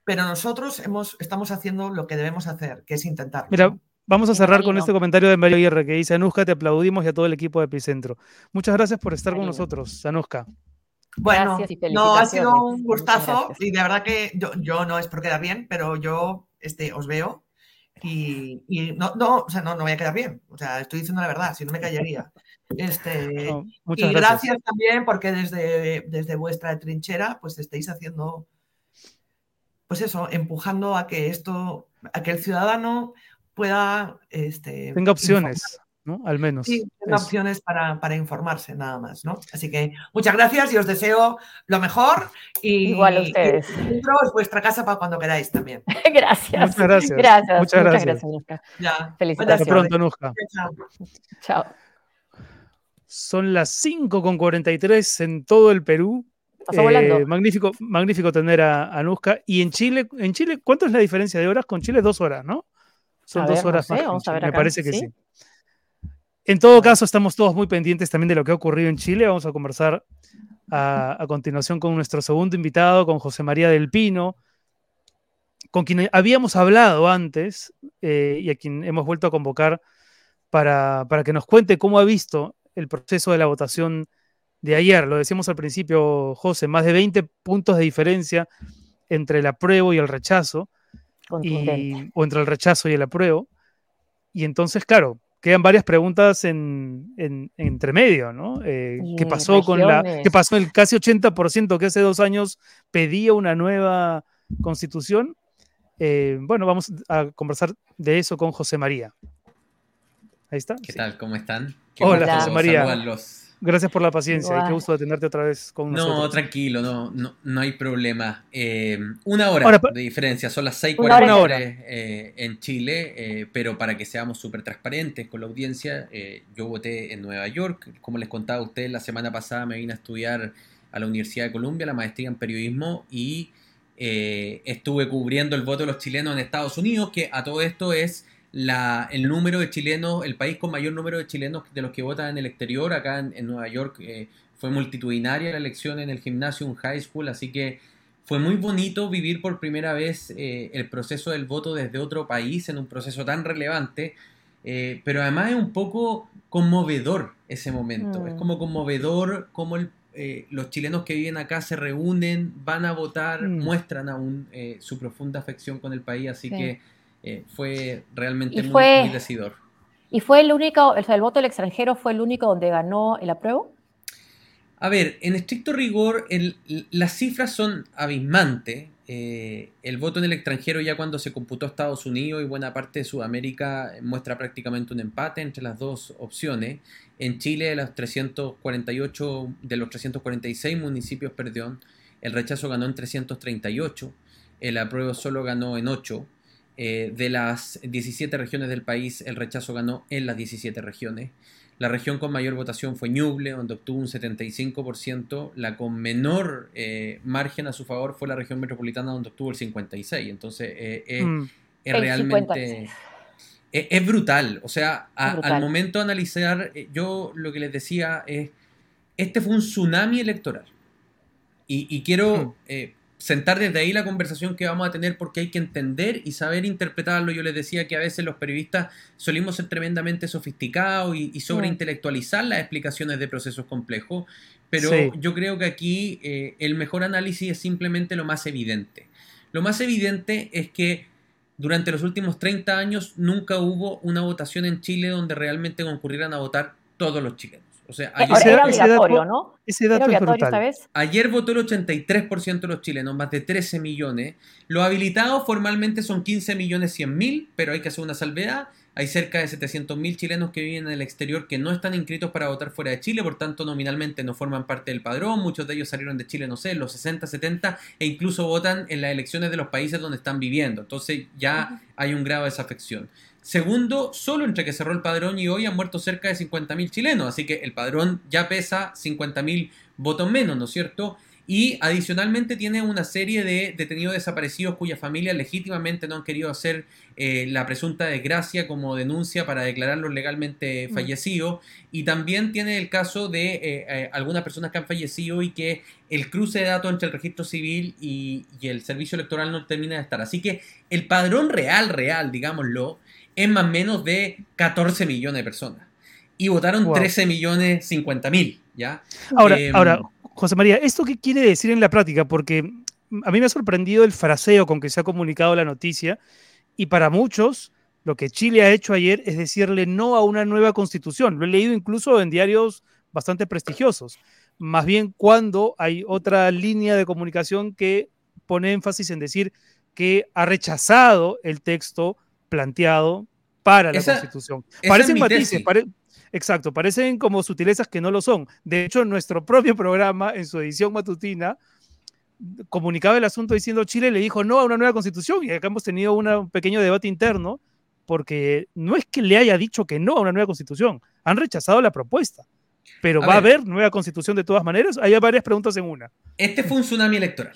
pero nosotros hemos, estamos haciendo lo que debemos hacer, que es intentar. Mira, vamos a cerrar con este comentario de Mario Aguirre que dice, Anuska, te aplaudimos y a todo el equipo de Epicentro. Muchas gracias por estar con nosotros, Anuska. Bueno, Gracias y no, ha sido un gustazo y de verdad que yo, yo no es por quedar bien, pero yo este, os veo y, y no, no, o sea, no, no voy a quedar bien. O sea, estoy diciendo la verdad, si no me callaría. Este, No, y gracias. gracias también porque desde, desde vuestra trinchera pues estáis haciendo, pues eso, empujando a que esto, a que el ciudadano pueda... Este, Tenga opciones, ¿no? Al menos. Sí, opciones para, para informarse nada más, ¿no? Así que muchas gracias y os deseo lo mejor. Y, Igual a ustedes. y dentro es vuestra casa para cuando queráis también. Gracias. Muchas gracias. Gracias. Muchas gracias. Anuska. Ya. Hasta Felicitaciones. pronto, Anuska. Chao. Chao. Son las 5 con 43 en todo el Perú. Eh, magnífico, magnífico tener a a. Y en Chile, en Chile, ¿cuánto es la diferencia de horas? Con Chile dos horas, ¿no? Son A dos ver, no horas sé, más. que en vamos a Chile, ver Me parece que ¿sí? sí. En todo caso, estamos todos muy pendientes también de lo que ha ocurrido en Chile. Vamos a conversar a, a continuación con nuestro segundo invitado, con José María del Pino, con quien habíamos hablado antes eh, y a quien hemos vuelto a convocar para, para que nos cuente cómo ha visto el proceso de la votación de ayer. Lo decíamos al principio, José, más de 20 puntos de diferencia entre el apruebo y el rechazo, y, o entre el rechazo y el apruebo. Y entonces, claro, quedan varias preguntas en, en- entre medio, ¿no? Eh, ¿Qué pasó con la, qué pasó el casi 80% que hace dos años pedía una nueva constitución? Eh, bueno, vamos a conversar de eso con José María. Ahí está. ¿Qué tal? ¿Cómo están? Hola, José María. Gracias por la paciencia. Qué gusto de tenerte otra vez con nosotros. No, tranquilo, no, no, no hay problema. Eh, una hora de diferencia, son las 6.40 eh, en Chile, eh, pero para que seamos súper transparentes con la audiencia, eh, yo voté en Nueva York. Como les contaba a ustedes, la semana pasada me vine a estudiar a la Universidad de Columbia, la maestría en periodismo, y estuve cubriendo el voto de los chilenos en Estados Unidos, que a todo esto es la, el número de chilenos, el país con mayor número de chilenos de los que votan en el exterior, acá en, Nueva York eh, fue multitudinaria la elección en el gimnasio, un high school, así que fue muy bonito vivir por primera vez eh, el proceso del voto desde otro país en un proceso tan relevante, eh, pero además es un poco conmovedor ese momento, es mm. como conmovedor como los chilenos que viven acá se reúnen, van a votar, mm. muestran aún su profunda afección con el país, así que eh, fue realmente muy, decidor. ¿Y fue el único, o sea, el voto del extranjero fue el único donde ganó el apruebo? A ver, en estricto rigor, las cifras son abismantes. Eh, el voto en el extranjero ya cuando se computó Estados Unidos y buena parte de Sudamérica muestra prácticamente un empate entre las dos opciones. En Chile, de los 348, de los 346 municipios, perdón, el rechazo ganó en 338, el apruebo solo ganó en 8. Eh, de las 17 regiones del país, el rechazo ganó en las 17 regiones. La región con mayor votación fue Ñuble, donde obtuvo un 75%. La con menor eh, margen a su favor fue la región metropolitana, donde obtuvo el 56%. Entonces, eh, mm. es realmente... Es, brutal. O sea, al momento de analizar, yo lo que les decía es, este fue un tsunami electoral. Y, quiero mm sentar desde ahí la conversación que vamos a tener porque hay que entender y saber interpretarlo. Yo les decía que a veces los periodistas solimos ser tremendamente sofisticados y, sobreintelectualizar las explicaciones de procesos complejos, pero yo creo que aquí eh, el mejor análisis es simplemente lo más evidente. Lo más evidente es que durante los últimos 30 años nunca hubo una votación en Chile donde realmente concurrieran a votar todos los chilenos. O sea, ayer, era obligatorio, ¿no? Ese dato esta vez. Ayer votó el 83% de los chilenos, más de 13 millones. Los habilitados formalmente son 15 millones 100 mil, pero hay que hacer una salvedad. Hay cerca de 700 mil chilenos que viven en el exterior que no están inscritos para votar fuera de Chile, por tanto nominalmente no forman parte del padrón. Muchos de ellos salieron de Chile, no sé, los 60, 70 e incluso votan en las elecciones de los países donde están viviendo. Entonces ya hay un grado de desafección. Segundo, solo entre que cerró el padrón y hoy han muerto cerca de 50.000 chilenos, así que el padrón ya pesa 50.000 votos menos, ¿no es cierto? Y adicionalmente tiene una serie de detenidos desaparecidos cuyas familias legítimamente no han querido hacer eh, la presunta desgracia como denuncia para declararlos legalmente mm. fallecidos. Y también tiene el caso de eh, eh, algunas personas que han fallecido y que el cruce de datos entre el registro civil y, y el servicio electoral no termina de estar. Así que el padrón real, real, digámoslo, es más o menos de 14 millones de personas. Y votaron 13 millones 50 mil, ¿ya? Ahora, em, ahora, José María, ¿esto qué quiere decir en la práctica? Porque a mí me ha sorprendido el fraseo con que se ha comunicado la noticia y para muchos lo que Chile ha hecho ayer es decirle no a una nueva constitución. Lo he leído incluso en diarios bastante prestigiosos. Más bien cuando hay otra línea de comunicación que pone énfasis en decir que ha rechazado el texto planteado para la Constitución. Parecen matices, exacto, parecen como sutilezas que no lo son. De hecho, nuestro propio programa, en su edición matutina, comunicaba el asunto diciendo Chile le dijo no a una nueva Constitución y acá hemos tenido un pequeño debate interno porque no es que le haya dicho que no a una nueva Constitución, han rechazado la propuesta. Pero va a haber nueva constitución de todas maneras. Hay varias preguntas en una. Este fue un tsunami electoral.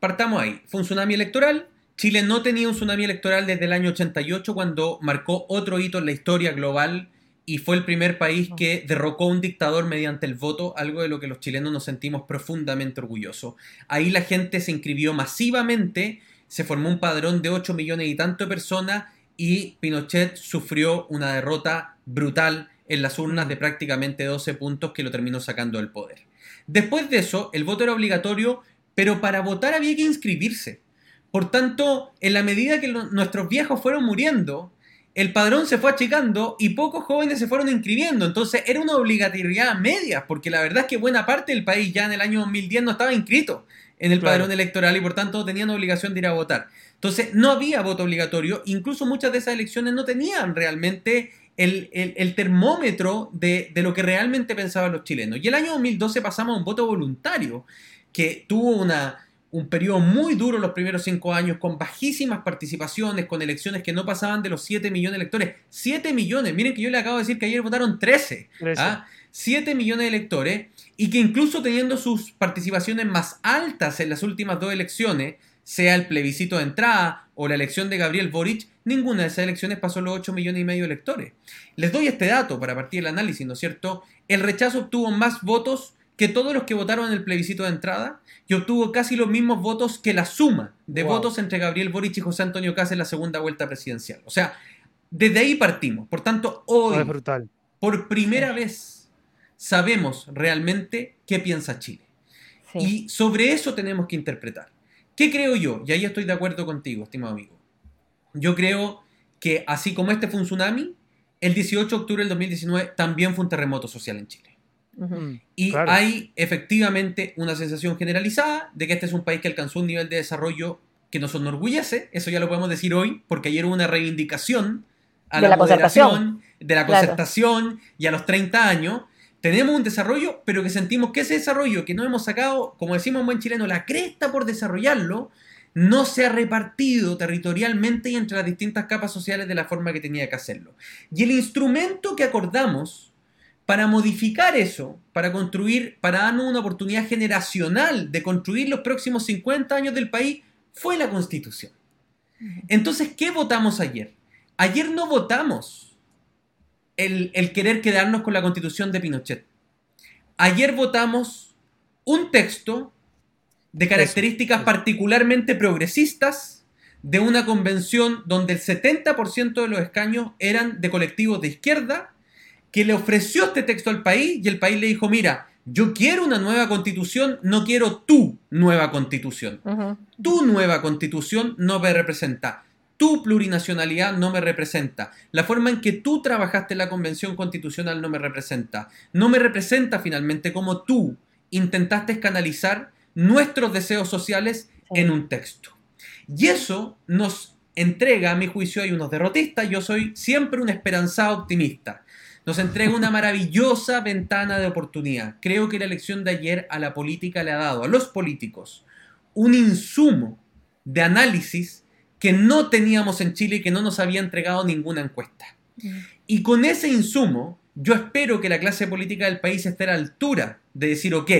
Partamos ahí. Fue un tsunami electoral Chile no tenía un tsunami electoral desde el año 88 cuando marcó otro hito en la historia global y fue el primer país que derrocó a un dictador mediante el voto, algo de lo que los chilenos nos sentimos profundamente orgullosos. Ahí la gente se inscribió masivamente, se formó un padrón de 8 millones y tanto de personas y Pinochet sufrió una derrota brutal en las urnas de prácticamente 12 puntos que lo terminó sacando del poder. Después de eso, el voto era obligatorio, pero para votar había que inscribirse. Por tanto, en la medida que nuestros viejos fueron muriendo el padrón se fue achicando y pocos jóvenes se fueron inscribiendo. Entonces era una obligatoriedad media, porque la verdad es que buena parte del país ya en el año 2010 no estaba inscrito en el Claro. padrón electoral y por tanto tenían obligación de ir a votar. Entonces no había voto obligatorio, incluso muchas de esas elecciones no tenían realmente el, el- el termómetro de, de lo que realmente pensaban los chilenos. Y el año 2012 pasamos a un voto voluntario, que tuvo una, un periodo muy duro los primeros cinco años, con bajísimas participaciones, con elecciones que no pasaban de los 7 millones de electores. 7 millones, miren que yo le acabo de decir que ayer votaron 13. Trece. ¿ah? 7 millones de electores y que incluso teniendo sus participaciones más altas en las últimas dos elecciones, sea el plebiscito de entrada o la elección de Gabriel Boric, ninguna de esas elecciones pasó los 8 millones y medio de electores. Les doy este dato para partir el análisis, ¿no es cierto? El rechazo obtuvo más votos que todos los que votaron en el plebiscito de entrada y obtuvo casi los mismos votos que la suma de Wow. votos entre Gabriel Boric y José Antonio Caz en la segunda vuelta presidencial. O sea, desde ahí partimos. Por tanto, hoy, brutal. por primera vez, sabemos realmente qué piensa Chile. Sí. Y sobre eso tenemos que interpretar. ¿Qué creo yo? Y ahí estoy de acuerdo contigo, estimado amigo. Yo creo que así como este fue un tsunami, el 18 de octubre del 2019 también fue un terremoto social en Chile. Mm, Y claro. hay efectivamente una sensación generalizada de que este es un país que alcanzó un nivel de desarrollo que nos enorgullece, eso ya lo podemos decir hoy, porque ayer hubo una reivindicación a De la, la moderación, concertación. de la Claro. concertación y a los 30 años. Tenemos un desarrollo, pero que sentimos que ese desarrollo que no hemos sacado, como decimos en buen chileno, la cresta por desarrollarlo, no se ha repartido territorialmente y entre las distintas capas sociales de la forma que tenía que hacerlo. Y el instrumento que acordamos para modificar eso, para construir, para darnos una oportunidad generacional de construir los próximos 50 años del país, fue la Constitución. Entonces, ¿qué votamos ayer? Ayer no votamos el, el querer quedarnos con la Constitución de Pinochet. Ayer votamos un texto de características particularmente progresistas de una convención donde el 70% de los escaños eran de colectivos de izquierda que le ofreció este texto al país y el país le dijo, mira, yo quiero una nueva constitución, no quiero tu nueva constitución. Tu nueva constitución no me representa. Tu plurinacionalidad no me representa. La forma en que tú trabajaste en la convención constitucional no me representa. No me representa finalmente como tú intentaste canalizar nuestros deseos sociales Sí. en un texto. Y eso nos entrega, a mi juicio, hay unos derrotistas, yo soy siempre un esperanzado optimista. Nos entrega una maravillosa ventana de oportunidad. Creo que la elección de ayer a la política le ha dado a los políticos un insumo de análisis que no teníamos en Chile y que no nos había entregado ninguna encuesta. Y con ese insumo, yo espero que la clase política del país esté a la altura de decir, ok,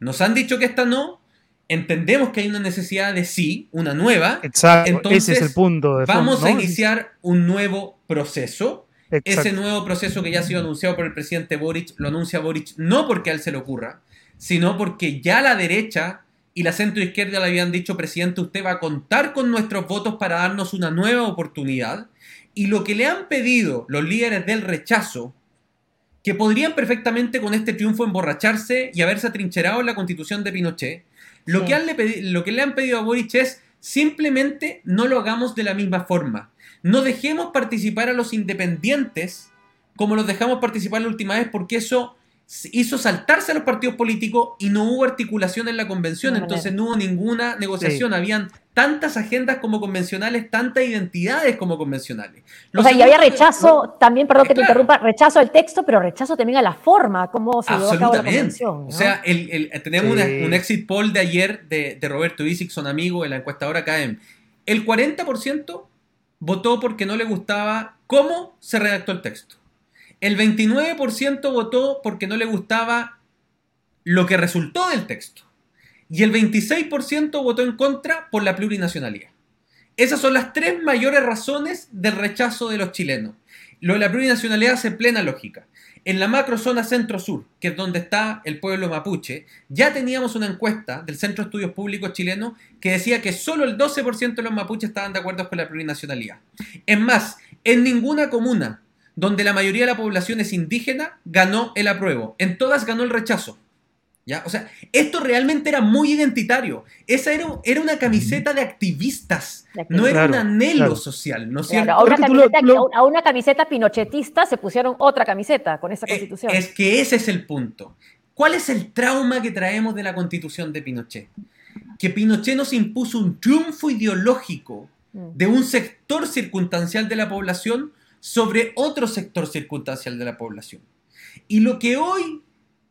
nos han dicho que esta no, entendemos que hay una necesidad de sí, una nueva, Exacto, Entonces, ese es el punto. De vamos fondo, a iniciar un nuevo proceso. Exacto. Ese nuevo proceso que ya ha sido anunciado por el presidente Boric, lo anuncia Boric no porque a él se le ocurra, sino porque ya la derecha y la centro izquierda le habían dicho, presidente, usted va a contar con nuestros votos para darnos una nueva oportunidad. Y lo que le han pedido los líderes del rechazo, que podrían perfectamente con este triunfo emborracharse y haberse atrincherado en la constitución de Pinochet, lo, Sí. que han le lo que le han pedido a Boric es simplemente no lo hagamos de la misma forma. No dejemos participar a los independientes como los dejamos participar la última vez, porque eso hizo saltarse a los partidos políticos y no hubo articulación en la convención, entonces no hubo ninguna negociación. Habían tantas agendas como convencionales, tantas identidades como convencionales. O sea, y había que- rechazo, también, perdón que te interrumpa, rechazo al texto, pero rechazo también a la forma, cómo se llevó a cabo la convención. ¿no? O sea, el- el- tenemos Sí. una- un exit poll de ayer de, de Roberto Isixson, amigo de la encuestadora KM. El 40% votó porque no le gustaba cómo se redactó el texto. El 29% votó porque no le gustaba lo que resultó del texto. Y el 26% votó en contra por la plurinacionalidad. Esas son las tres mayores razones del rechazo de los chilenos. Lo de la plurinacionalidad hace plena lógica. En la macrozona centro-sur, que es donde está el pueblo mapuche, ya teníamos una encuesta del Centro de Estudios Públicos chileno que decía que solo el 12% de los mapuches estaban de acuerdo con la plurinacionalidad. Es más, en ninguna comuna donde la mayoría de la población es indígena ganó el apruebo. En todas ganó el rechazo. ¿Ya? O sea, esto realmente era muy identitario. Esa era, era una camiseta de activistas, no era un anhelo claro. social, ¿no es Claro, una lo- lo- a una camiseta pinochetista se pusieron otra camiseta con esa Eh, constitución. Es que ese es el punto. ¿Cuál es el trauma que traemos de la constitución de Pinochet? Que Pinochet nos impuso un triunfo ideológico Mm. de un sector circunstancial de la población sobre otro sector circunstancial de la población. Y lo que hoy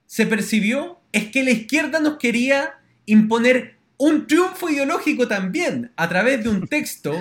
se percibió es que la izquierda nos quería imponer un triunfo ideológico también a través de un texto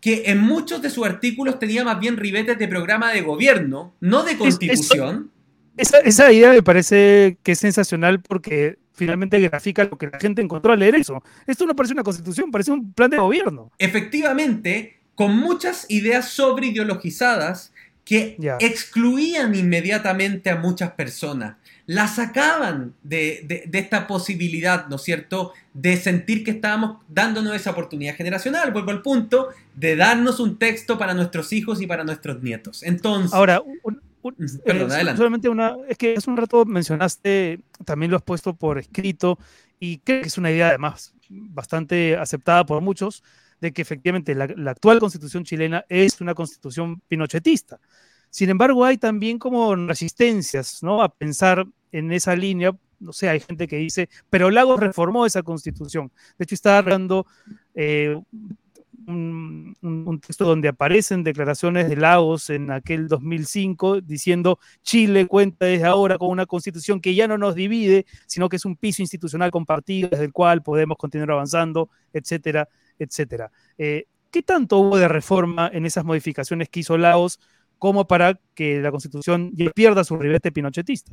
que en muchos de sus artículos tenía más bien ribetes de programa de gobierno, no de constitución. Esa, esa idea me parece que es sensacional porque finalmente grafica lo que la gente encontró al leer eso. Esto no parece una constitución, parece un plan de gobierno. efectivamente, con muchas ideas sobreideologizadas que Ya. excluían inmediatamente a muchas personas, las sacaban de, de- de esta posibilidad, ¿no es cierto?, de sentir que estábamos dándonos esa oportunidad generacional, vuelvo al punto, de darnos un texto para nuestros hijos y para nuestros nietos. Entonces, Ahora, un- eh, perdón, adelante. solamente una, es que hace un rato mencionaste, también lo has puesto por escrito, y creo que es una idea además bastante aceptada por muchos, de que efectivamente la, la actual constitución chilena es una constitución pinochetista. Sin embargo, hay también como resistencias, ¿no? A pensar en esa línea. No sé, hay gente que dice, pero Lagos reformó esa constitución. De hecho, estaba hablando eh, un, texto donde aparecen declaraciones de Lagos en aquel 2005 diciendo Chile cuenta desde ahora con una constitución que ya no nos divide, sino que es un piso institucional compartido desde el cual podemos continuar avanzando, etcétera, etcétera. Eh, ¿Qué tanto hubo de reforma en esas modificaciones que hizo Lagos como para que la constitución pierda su ribete pinochetista?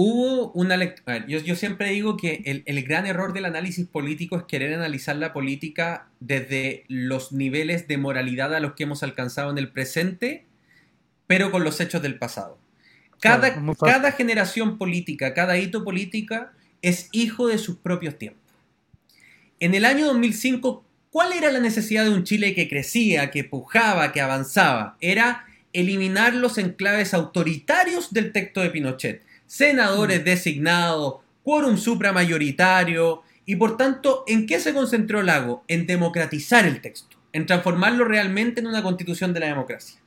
Hubo una lectura. Yo, yo siempre digo que el, el gran error del análisis político es querer analizar la política desde los niveles de moralidad a los que hemos alcanzado en el presente, pero con los hechos del pasado. Claro, cada generación política, cada hito política es hijo de sus propios tiempos. En el año 2005, ¿cuál era la necesidad de un Chile que crecía, que pujaba, que avanzaba? Era eliminar los enclaves autoritarios del texto de Pinochet. Senadores designados, quórum supramayoritario, y por tanto, ¿en qué se concentró Lago? En democratizar el texto, en transformarlo realmente en una constitución de la democracia.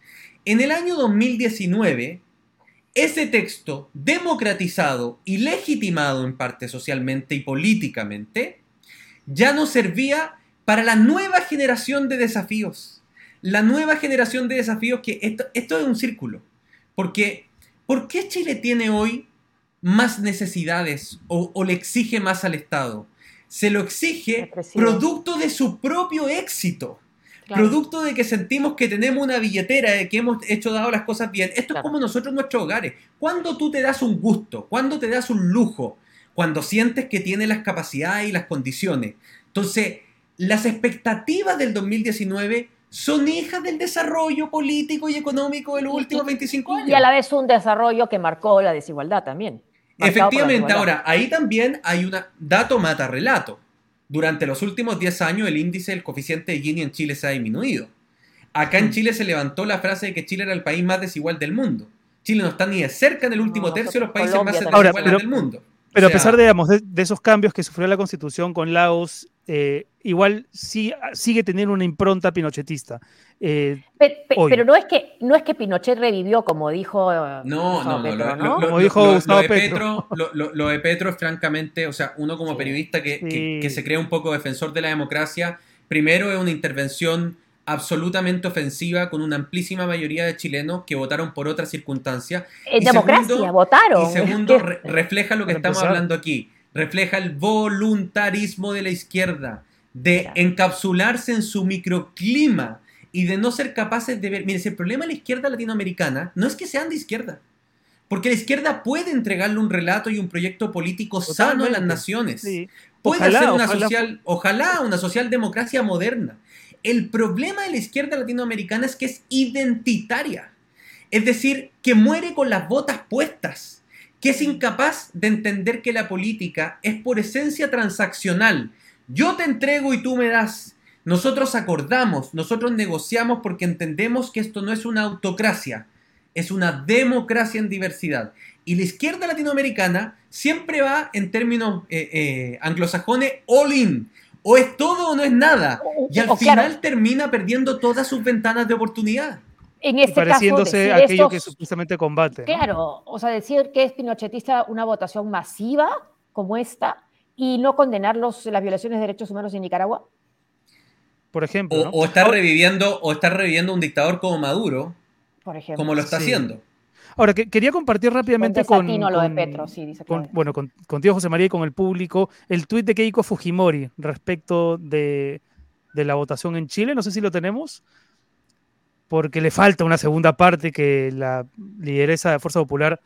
En el año 2019, ese texto democratizado y legitimado en parte socialmente y políticamente, ya no servía para la nueva generación de desafíos. La nueva generación de desafíos que esto, esto es un círculo. Porque, ¿por qué Chile tiene hoy más necesidades o, o le exige más al Estado? Se lo exige producto de su propio éxito. Claro. Producto de que sentimos que tenemos una billetera, de que hemos hecho dado las cosas bien. Esto Claro. es como nosotros nuestros hogares. Cuando tú te das un gusto, cuando te das un lujo, cuando sientes que tienes las capacidades y las condiciones. Entonces, las expectativas del 2019 son hijas del desarrollo político y económico de los últimos y- 25 años. Y a la vez un desarrollo que marcó la desigualdad también. Efectivamente, ahora, ahí también hay un dato mata relato. Durante los últimos 10 años el índice, el coeficiente de Gini en Chile se ha disminuido. Acá en Mm. Chile se levantó la frase de que Chile era el país más desigual del mundo. Chile no está ni de cerca en el último No, tercio de los países Colombia más desiguales del mundo. Pero O sea, a pesar de, digamos, de, de esos cambios que sufrió la constitución con Laos, eh, igual sí, sigue teniendo una impronta pinochetista. Eh, Pe- pe- hoy. pero no es que no es que Pinochet revivió como dijo No, Gustavo no, no. Como dijo Gustavo Petro. Lo, de Petro es francamente, o sea, uno como Sí. periodista que, que- Sí. que se cree un poco defensor de la democracia, primero es una intervención absolutamente ofensiva con una amplísima mayoría de chilenos que votaron por otra circunstancia. En y democracia, segundo- votaron. Y segundo, Es re- refleja lo que estamos empezar. hablando aquí. Refleja el voluntarismo de la izquierda, de Claro. encapsularse en su microclima y de no ser capaces de ver. Mire, si el problema de la izquierda latinoamericana no es que sean de izquierda, porque la izquierda puede entregarle un relato y un proyecto político sano a las naciones. sí. Puede Ojalá, ser una ojalá social, ojalá una socialdemocracia moderna. El problema de la izquierda latinoamericana es que es identitaria. Es decir, que muere con las botas puestas, que es incapaz de entender que la política es por esencia transaccional. Yo te entrego y tú me das. Nosotros acordamos, nosotros negociamos porque entendemos que esto no es una autocracia, es una democracia en diversidad. Y la izquierda latinoamericana siempre va en términos eh, eh, anglosajones all in. O es todo o no es nada. Y al O final claro. termina perdiendo todas sus ventanas de oportunidad. En este caso, pareciéndose decir a aquello que supuestamente combate. ¿no? Claro, o sea, decir que es pinochetista una votación masiva como esta y no condenar los, las violaciones de derechos humanos en Nicaragua. Por ejemplo. O, ¿no? o estar reviviendo, o estar reviviendo un dictador como Maduro, Por ejemplo. como lo está Sí. haciendo. Ahora, que, quería compartir rápidamente con, desatino lo de con- Petro, sí, dice con- bueno, con, contigo, José María, y con el público, el tuit de Keiko Fujimori respecto de, de la votación en Chile. No sé si lo tenemos, porque le falta una segunda parte que la lideresa de Fuerza Popular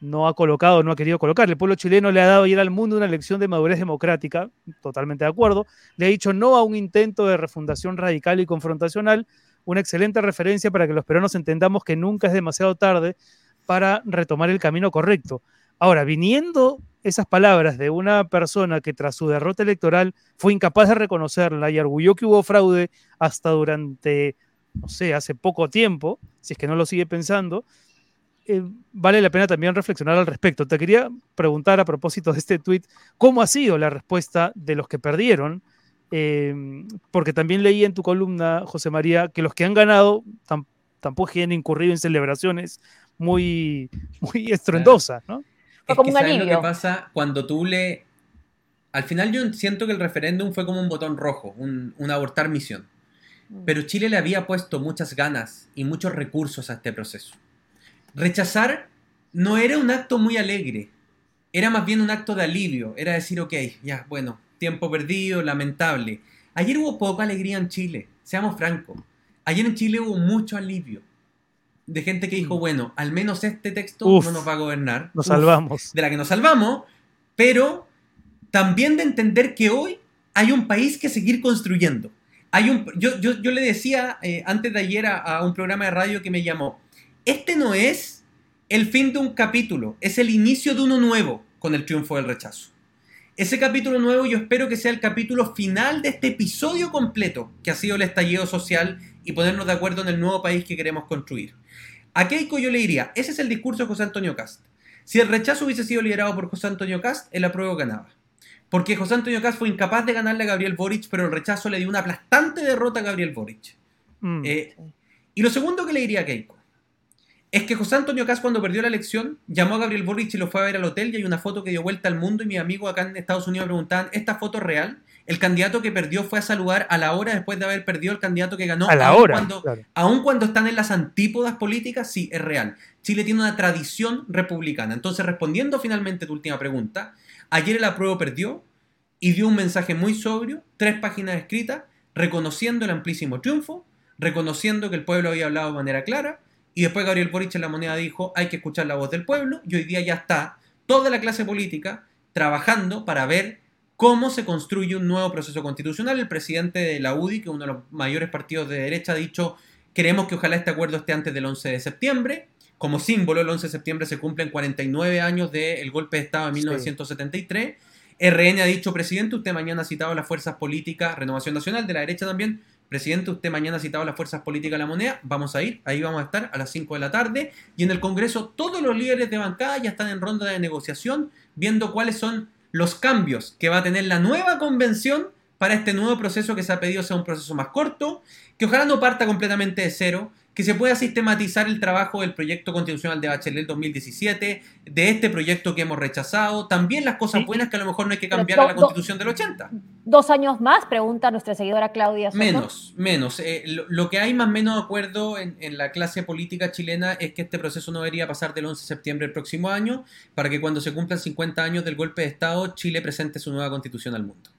no ha colocado, no ha querido colocar. El pueblo chileno le ha dado ayer al mundo una elección de madurez democrática, totalmente de acuerdo. Le ha dicho no a un intento de refundación radical y confrontacional, una excelente referencia para que los peruanos entendamos que nunca es demasiado tarde para retomar el camino correcto. Ahora, viniendo esas palabras de una persona que tras su derrota electoral fue incapaz de reconocerla y arguyó que hubo fraude hasta durante, no sé, hace poco tiempo, si es que no lo sigue pensando, eh, vale la pena también reflexionar al respecto. Te quería preguntar a propósito de este tuit, ¿cómo ha sido la respuesta de los que perdieron? Eh, porque también leí en tu columna, José María, que los que han ganado tam- tampoco han incurrido en celebraciones muy, muy estruendosas, ¿no? Fue Es como que un ¿sabes lo alivio. que pasa cuando tú le... Al final yo siento que el referéndum fue como un botón rojo, un, un abortar misión. Mm. Pero Chile le había puesto muchas ganas y muchos recursos a este proceso. Rechazar no era un acto muy alegre, era más bien un acto de alivio, era decir, ok, ya, bueno, tiempo perdido, lamentable. Ayer hubo poca alegría en Chile, seamos francos. Ayer en Chile hubo mucho alivio de gente que dijo, bueno, al menos este texto Uf. no nos va a gobernar. Nos Uf, salvamos. de la que nos salvamos, pero también de entender que hoy hay un país que seguir construyendo. Hay un, yo, yo, yo le decía eh, antes de ayer a, a un programa de radio que me llamó, este no es el fin de un capítulo, es el inicio de uno nuevo con el triunfo del rechazo. Ese capítulo nuevo yo espero que sea el capítulo final de este episodio completo que ha sido el estallido social y ponernos de acuerdo en el nuevo país que queremos construir. A Keiko yo le diría, ese es el discurso de José Antonio Cast. Si el rechazo hubiese sido liderado por José Antonio Cast, el apruebo ganaba. Porque José Antonio Cast fue incapaz de ganarle a Gabriel Boric, pero el rechazo le dio una aplastante derrota a Gabriel Boric. Mm. Eh, y lo segundo que le diría a Keiko es que José Antonio Cast cuando perdió la elección llamó a Gabriel Boric y lo fue a ver al hotel y hay una foto que dio vuelta al mundo y mis amigos acá en Estados Unidos preguntaban, ¿esta foto es real? El candidato que perdió fue a saludar a la hora después de haber perdido el candidato que ganó. a la aun hora. Cuando, claro. Aun cuando están en las antípodas políticas, sí, es real. Chile tiene una tradición republicana. Entonces, respondiendo finalmente a tu última pregunta, ayer el apruebo perdió y dio un mensaje muy sobrio, tres páginas escritas, reconociendo el amplísimo triunfo, reconociendo que el pueblo había hablado de manera clara, y después Gabriel Boric en la moneda dijo, hay que escuchar la voz del pueblo, y hoy día ya está toda la clase política trabajando para ver cómo se construye un nuevo proceso constitucional. El presidente de la UDI, que es uno de los mayores partidos de derecha, ha dicho, queremos que ojalá este acuerdo esté antes del 11 de septiembre. Como símbolo, el 11 de septiembre se cumplen 49 años del golpe de Estado de Sí. 1973. RN ha dicho, presidente, usted mañana ha citado a las fuerzas políticas, Renovación Nacional, de la derecha también. Presidente, usted mañana ha citado a las fuerzas políticas de la moneda. Vamos a ir, ahí vamos a estar a las 5 de la tarde. Y en el Congreso todos los líderes de bancada ya están en ronda de negociación, viendo cuáles son los cambios que va a tener la nueva convención para este nuevo proceso que se ha pedido sea un proceso más corto, que ojalá no parta completamente de cero, que se pueda sistematizar el trabajo del proyecto constitucional de Bachelet 2017, de este proyecto que hemos rechazado, también las cosas buenas que a lo mejor no hay que cambiar a la constitución del 80. Dos años más, pregunta nuestra seguidora Claudia. Soto. Menos, menos. Eh, lo, lo que hay más o menos de acuerdo en, en la clase política chilena es que este proceso no debería pasar del 11 de septiembre del próximo año para que cuando se cumplan 50 años del golpe de Estado, Chile presente su nueva constitución al mundo.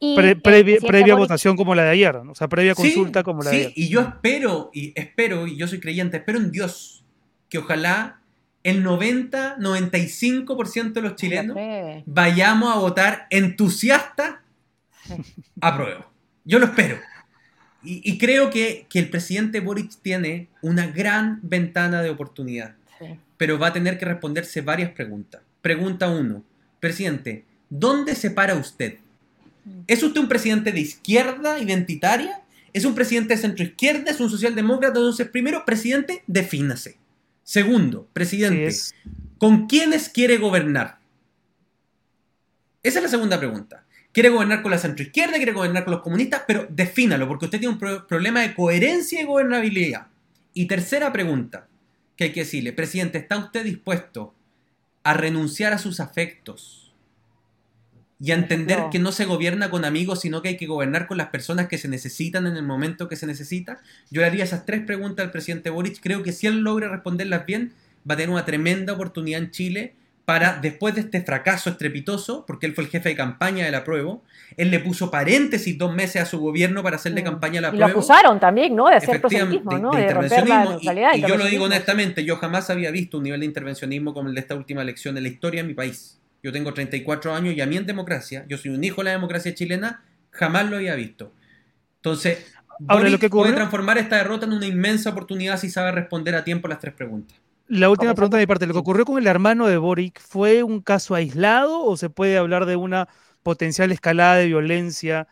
Y Pre- el previa votación como la de ayer, ¿no? o sea, previa Sí, consulta como la de sí, ayer. y yo espero, y espero, y yo soy creyente, espero en Dios que ojalá el 90-95% de los chilenos vayamos a votar entusiasta apruebo. Yo lo espero. Y, y creo que, que el presidente Boric tiene una gran ventana de oportunidad, sí. pero va a tener que responderse varias preguntas. Pregunta 1. Presidente, ¿dónde se para usted? ¿Es usted un presidente de izquierda identitaria? ¿Es un presidente de centro izquierda? ¿Es un socialdemócrata? Entonces, primero, presidente, defínase. Segundo, presidente, es- ¿Con quiénes quiere gobernar? Esa es la segunda pregunta. ¿Quiere gobernar con la centroizquierda? ¿Quiere gobernar con los comunistas? Pero defínalo, porque usted tiene un pro- problema de coherencia y gobernabilidad. Y tercera pregunta que hay que decirle, presidente, ¿está usted dispuesto a renunciar a sus afectos y a entender que no se gobierna con amigos, sino que hay que gobernar con las personas que se necesitan en el momento que se necesita? Yo le haría esas tres preguntas al presidente Boric. Creo que si él logra responderlas bien, va a tener una tremenda oportunidad en Chile para, después de este fracaso estrepitoso, porque él fue el jefe de campaña del apruebo, él le puso paréntesis dos meses a su gobierno para hacerle Mm. campaña al Y lo apruebo. acusaron también, ¿no? De hacer proselitismo, de- ¿no? de De, romper la intervencionismo, y-. Y, yo lo digo intervencionismo, honestamente, yo jamás había visto un nivel de intervencionismo como el de esta última elección en la historia de mi país. Yo tengo 34 años y a mí en democracia, yo soy un hijo de la democracia chilena, jamás lo había visto. Entonces, Ahora, Boric lo que puede transformar esta derrota en una inmensa oportunidad si sabe responder a tiempo las tres preguntas. La última pregunta de mi parte. ¿Lo que ocurrió con el hermano de Boric fue un caso aislado o se puede hablar de una potencial escalada de violencia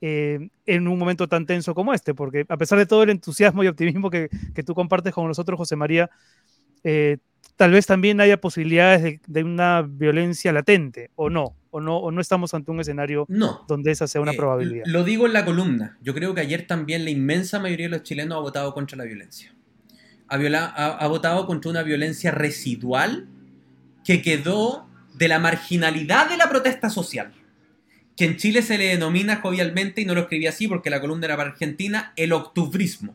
eh, en un momento tan tenso como este? Porque a pesar de todo el entusiasmo y optimismo que, que tú compartes con nosotros, José María, eh, tal vez también haya posibilidades de, de una violencia latente, o no, o no, o no estamos ante un escenario No. donde esa sea una Eh, probabilidad. Lo digo en la columna. Yo creo que ayer también la inmensa mayoría de los chilenos ha votado contra la violencia. Ha, viola- ha- ha votado contra una violencia residual que quedó de la marginalidad de la protesta social. Que en Chile se le denomina jovialmente, y no lo escribí así porque la columna era para Argentina, el octubrismo.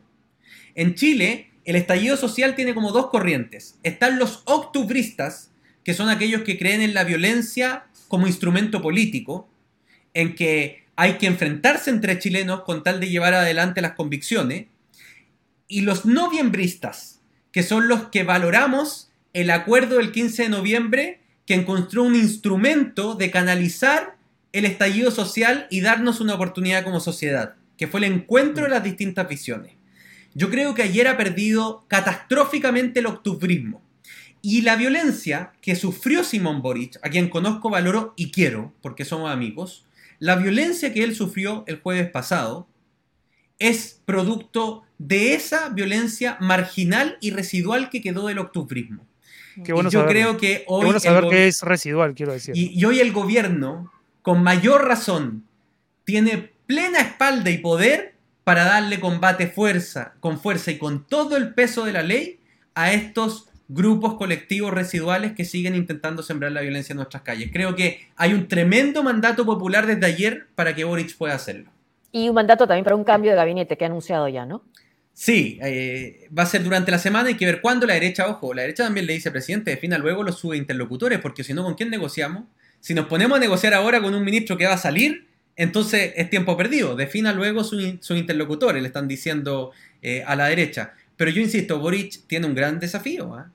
En Chile, el estallido social tiene como dos corrientes. Están los octubristas, que son aquellos que creen en la violencia como instrumento político, en que hay que enfrentarse entre chilenos con tal de llevar adelante las convicciones, y los noviembristas, que son los que valoramos el acuerdo del 15 de noviembre que encontró un instrumento de canalizar el estallido social y darnos una oportunidad como sociedad, que fue el encuentro de las distintas visiones. Yo creo que ayer ha perdido catastróficamente el octubrismo. Y la violencia que sufrió Simón Boric, a quien conozco, valoro y quiero, porque somos amigos, la violencia que él sufrió el jueves pasado es producto de esa violencia marginal y residual que quedó del octubrismo. Qué bueno y yo saberlo. creo que Qué hoy bueno el saber que es residual, quiero decir. y, y hoy el gobierno, con mayor razón, tiene plena espalda y poder para darle combate fuerza, con fuerza y con todo el peso de la ley a estos grupos colectivos residuales que siguen intentando sembrar la violencia en nuestras calles. Creo que hay un tremendo mandato popular desde ayer para que Boric pueda hacerlo. Y un mandato también para un cambio de gabinete que ha anunciado ya, ¿no? Sí, eh, va a ser durante la semana, hay que ver cuándo la derecha, ojo, la derecha también le dice al presidente, defina luego los subinterlocutores, porque si no, ¿con quién negociamos? Si nos ponemos a negociar ahora con un ministro que va a salir, entonces es tiempo perdido, defina luego sus su interlocutores, le están diciendo eh, a la derecha. Pero yo insisto, Boric tiene un gran desafío. ¿ah?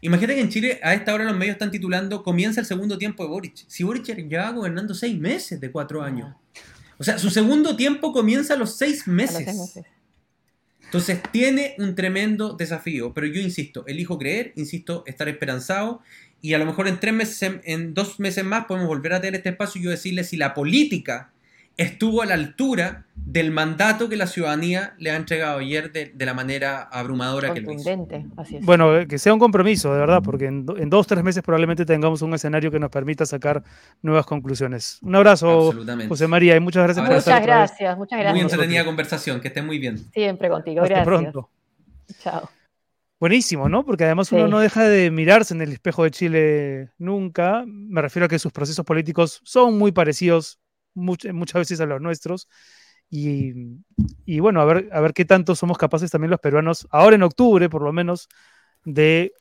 Imagínate que en Chile a esta hora los medios están titulando comienza el segundo tiempo de Boric. Si Boric lleva gobernando seis meses de cuatro años. O sea, su segundo tiempo comienza a los seis A los meses. seis meses. Entonces tiene un tremendo desafío, pero yo insisto, elijo creer, insisto, estar esperanzado y a lo mejor en tres meses, en dos meses más podemos volver a tener este espacio y yo decirle si la política estuvo a la altura del mandato que la ciudadanía le ha entregado ayer de, de la manera abrumadora que lo hizo. Contundente, así es. Bueno, que sea un compromiso, de verdad, porque en, do- en dos o tres meses probablemente tengamos un escenario que nos permita sacar nuevas conclusiones. Un abrazo. José María, y muchas gracias por estar muchas otra vez. gracias, muchas Muy gracias. entretenida conversación, que esté muy bien. Siempre contigo, Hasta gracias. pronto. Chao. Buenísimo, ¿no? Porque además uno Sí. no deja de mirarse en el espejo de Chile nunca. Me refiero a que sus procesos políticos son muy parecidos much- muchas veces a los nuestros. Y, y bueno, a ver, a ver qué tanto somos capaces también los peruanos, ahora en octubre por lo menos, de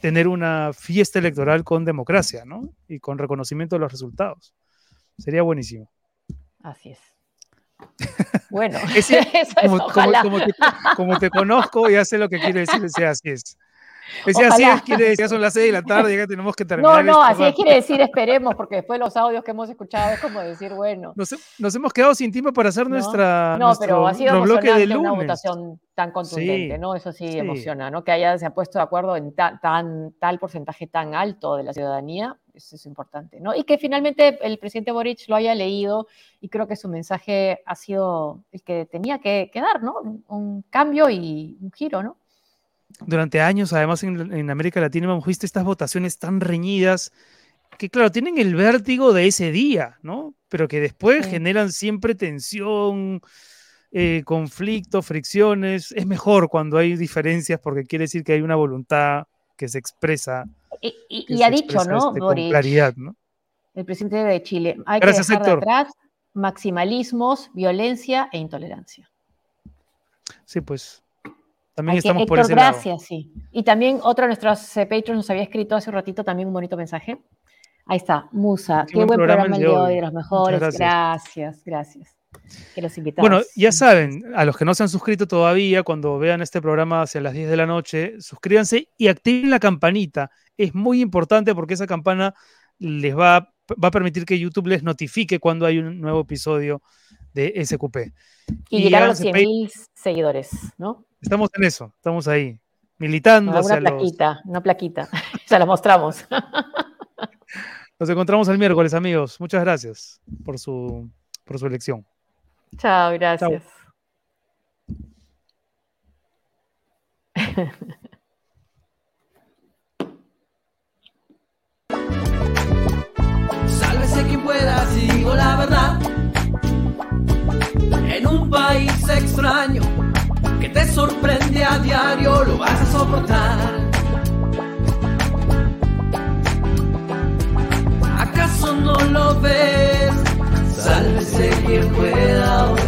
tener una fiesta electoral con democracia, ¿no? Y con reconocimiento de los resultados. Sería buenísimo. Así es. Bueno, Ese- eso es, Como, como- ojalá. como te, como te conozco, ya sé lo que quiere decir así es. Ese así Ojalá. es, quiere decir, ya son las 6 de la tarde, ya tenemos que terminar. No, no, así es, quiere decir esperemos, porque después los audios que hemos escuchado es como decir, bueno. Nos, nos hemos quedado sin tiempo para hacer No, nuestra. No, pero ha sido nuestro bloque de emocionante una votación tan contundente, Sí, ¿no? Eso sí, sí. emociona, ¿no? Que haya, se ha puesto de acuerdo en ta- tan, tal porcentaje tan alto de la ciudadanía, eso es importante, ¿no? Y que finalmente el presidente Boric lo haya leído y creo que su mensaje ha sido el que tenía que, que dar, ¿no? Un cambio y un giro, ¿no? Durante años, además en, en América Latina hemos visto estas votaciones tan reñidas que claro, tienen el vértigo de ese día, ¿no? Pero que después Sí. generan siempre tensión, eh, conflicto, fricciones. Es mejor cuando hay diferencias porque quiere decir que hay una voluntad que se expresa. Y, ha dicho, ¿no, este, con Boric, claridad, ¿no? el presidente de Chile, hay Gracias, que dejar Héctor. de atrás maximalismos, violencia e intolerancia. Sí, pues. También estamos por Héctor, ese lado. gracias, sí. Y también otro de nuestros eh, patrons nos había escrito hace un ratito también un bonito mensaje. Ahí está, Musa, Qué qué, buen buen programa el de hoy. de los mejores. Muchas Gracias, gracias. Que los invitamos. Bueno, ya saben, a los que no se han suscrito todavía, cuando vean este programa hacia las 10 de la noche, suscríbanse y activen la campanita. Es muy importante porque esa campana les va, va a permitir que YouTube les notifique cuando hay un nuevo episodio de SQP. y llegar a los háganse 100.000 seguidores, ¿no? Estamos en eso, estamos ahí, militando hacia Una los... plaquita, una plaquita. Se la mostramos. Nos encontramos el miércoles, amigos. Muchas gracias por su, por su elección. Chao, gracias. Sálvese quien pueda, si digo la verdad. En un país extraño que te sorprende a diario lo vas a soportar. ¿Acaso no lo ves? Sálvese quien pueda.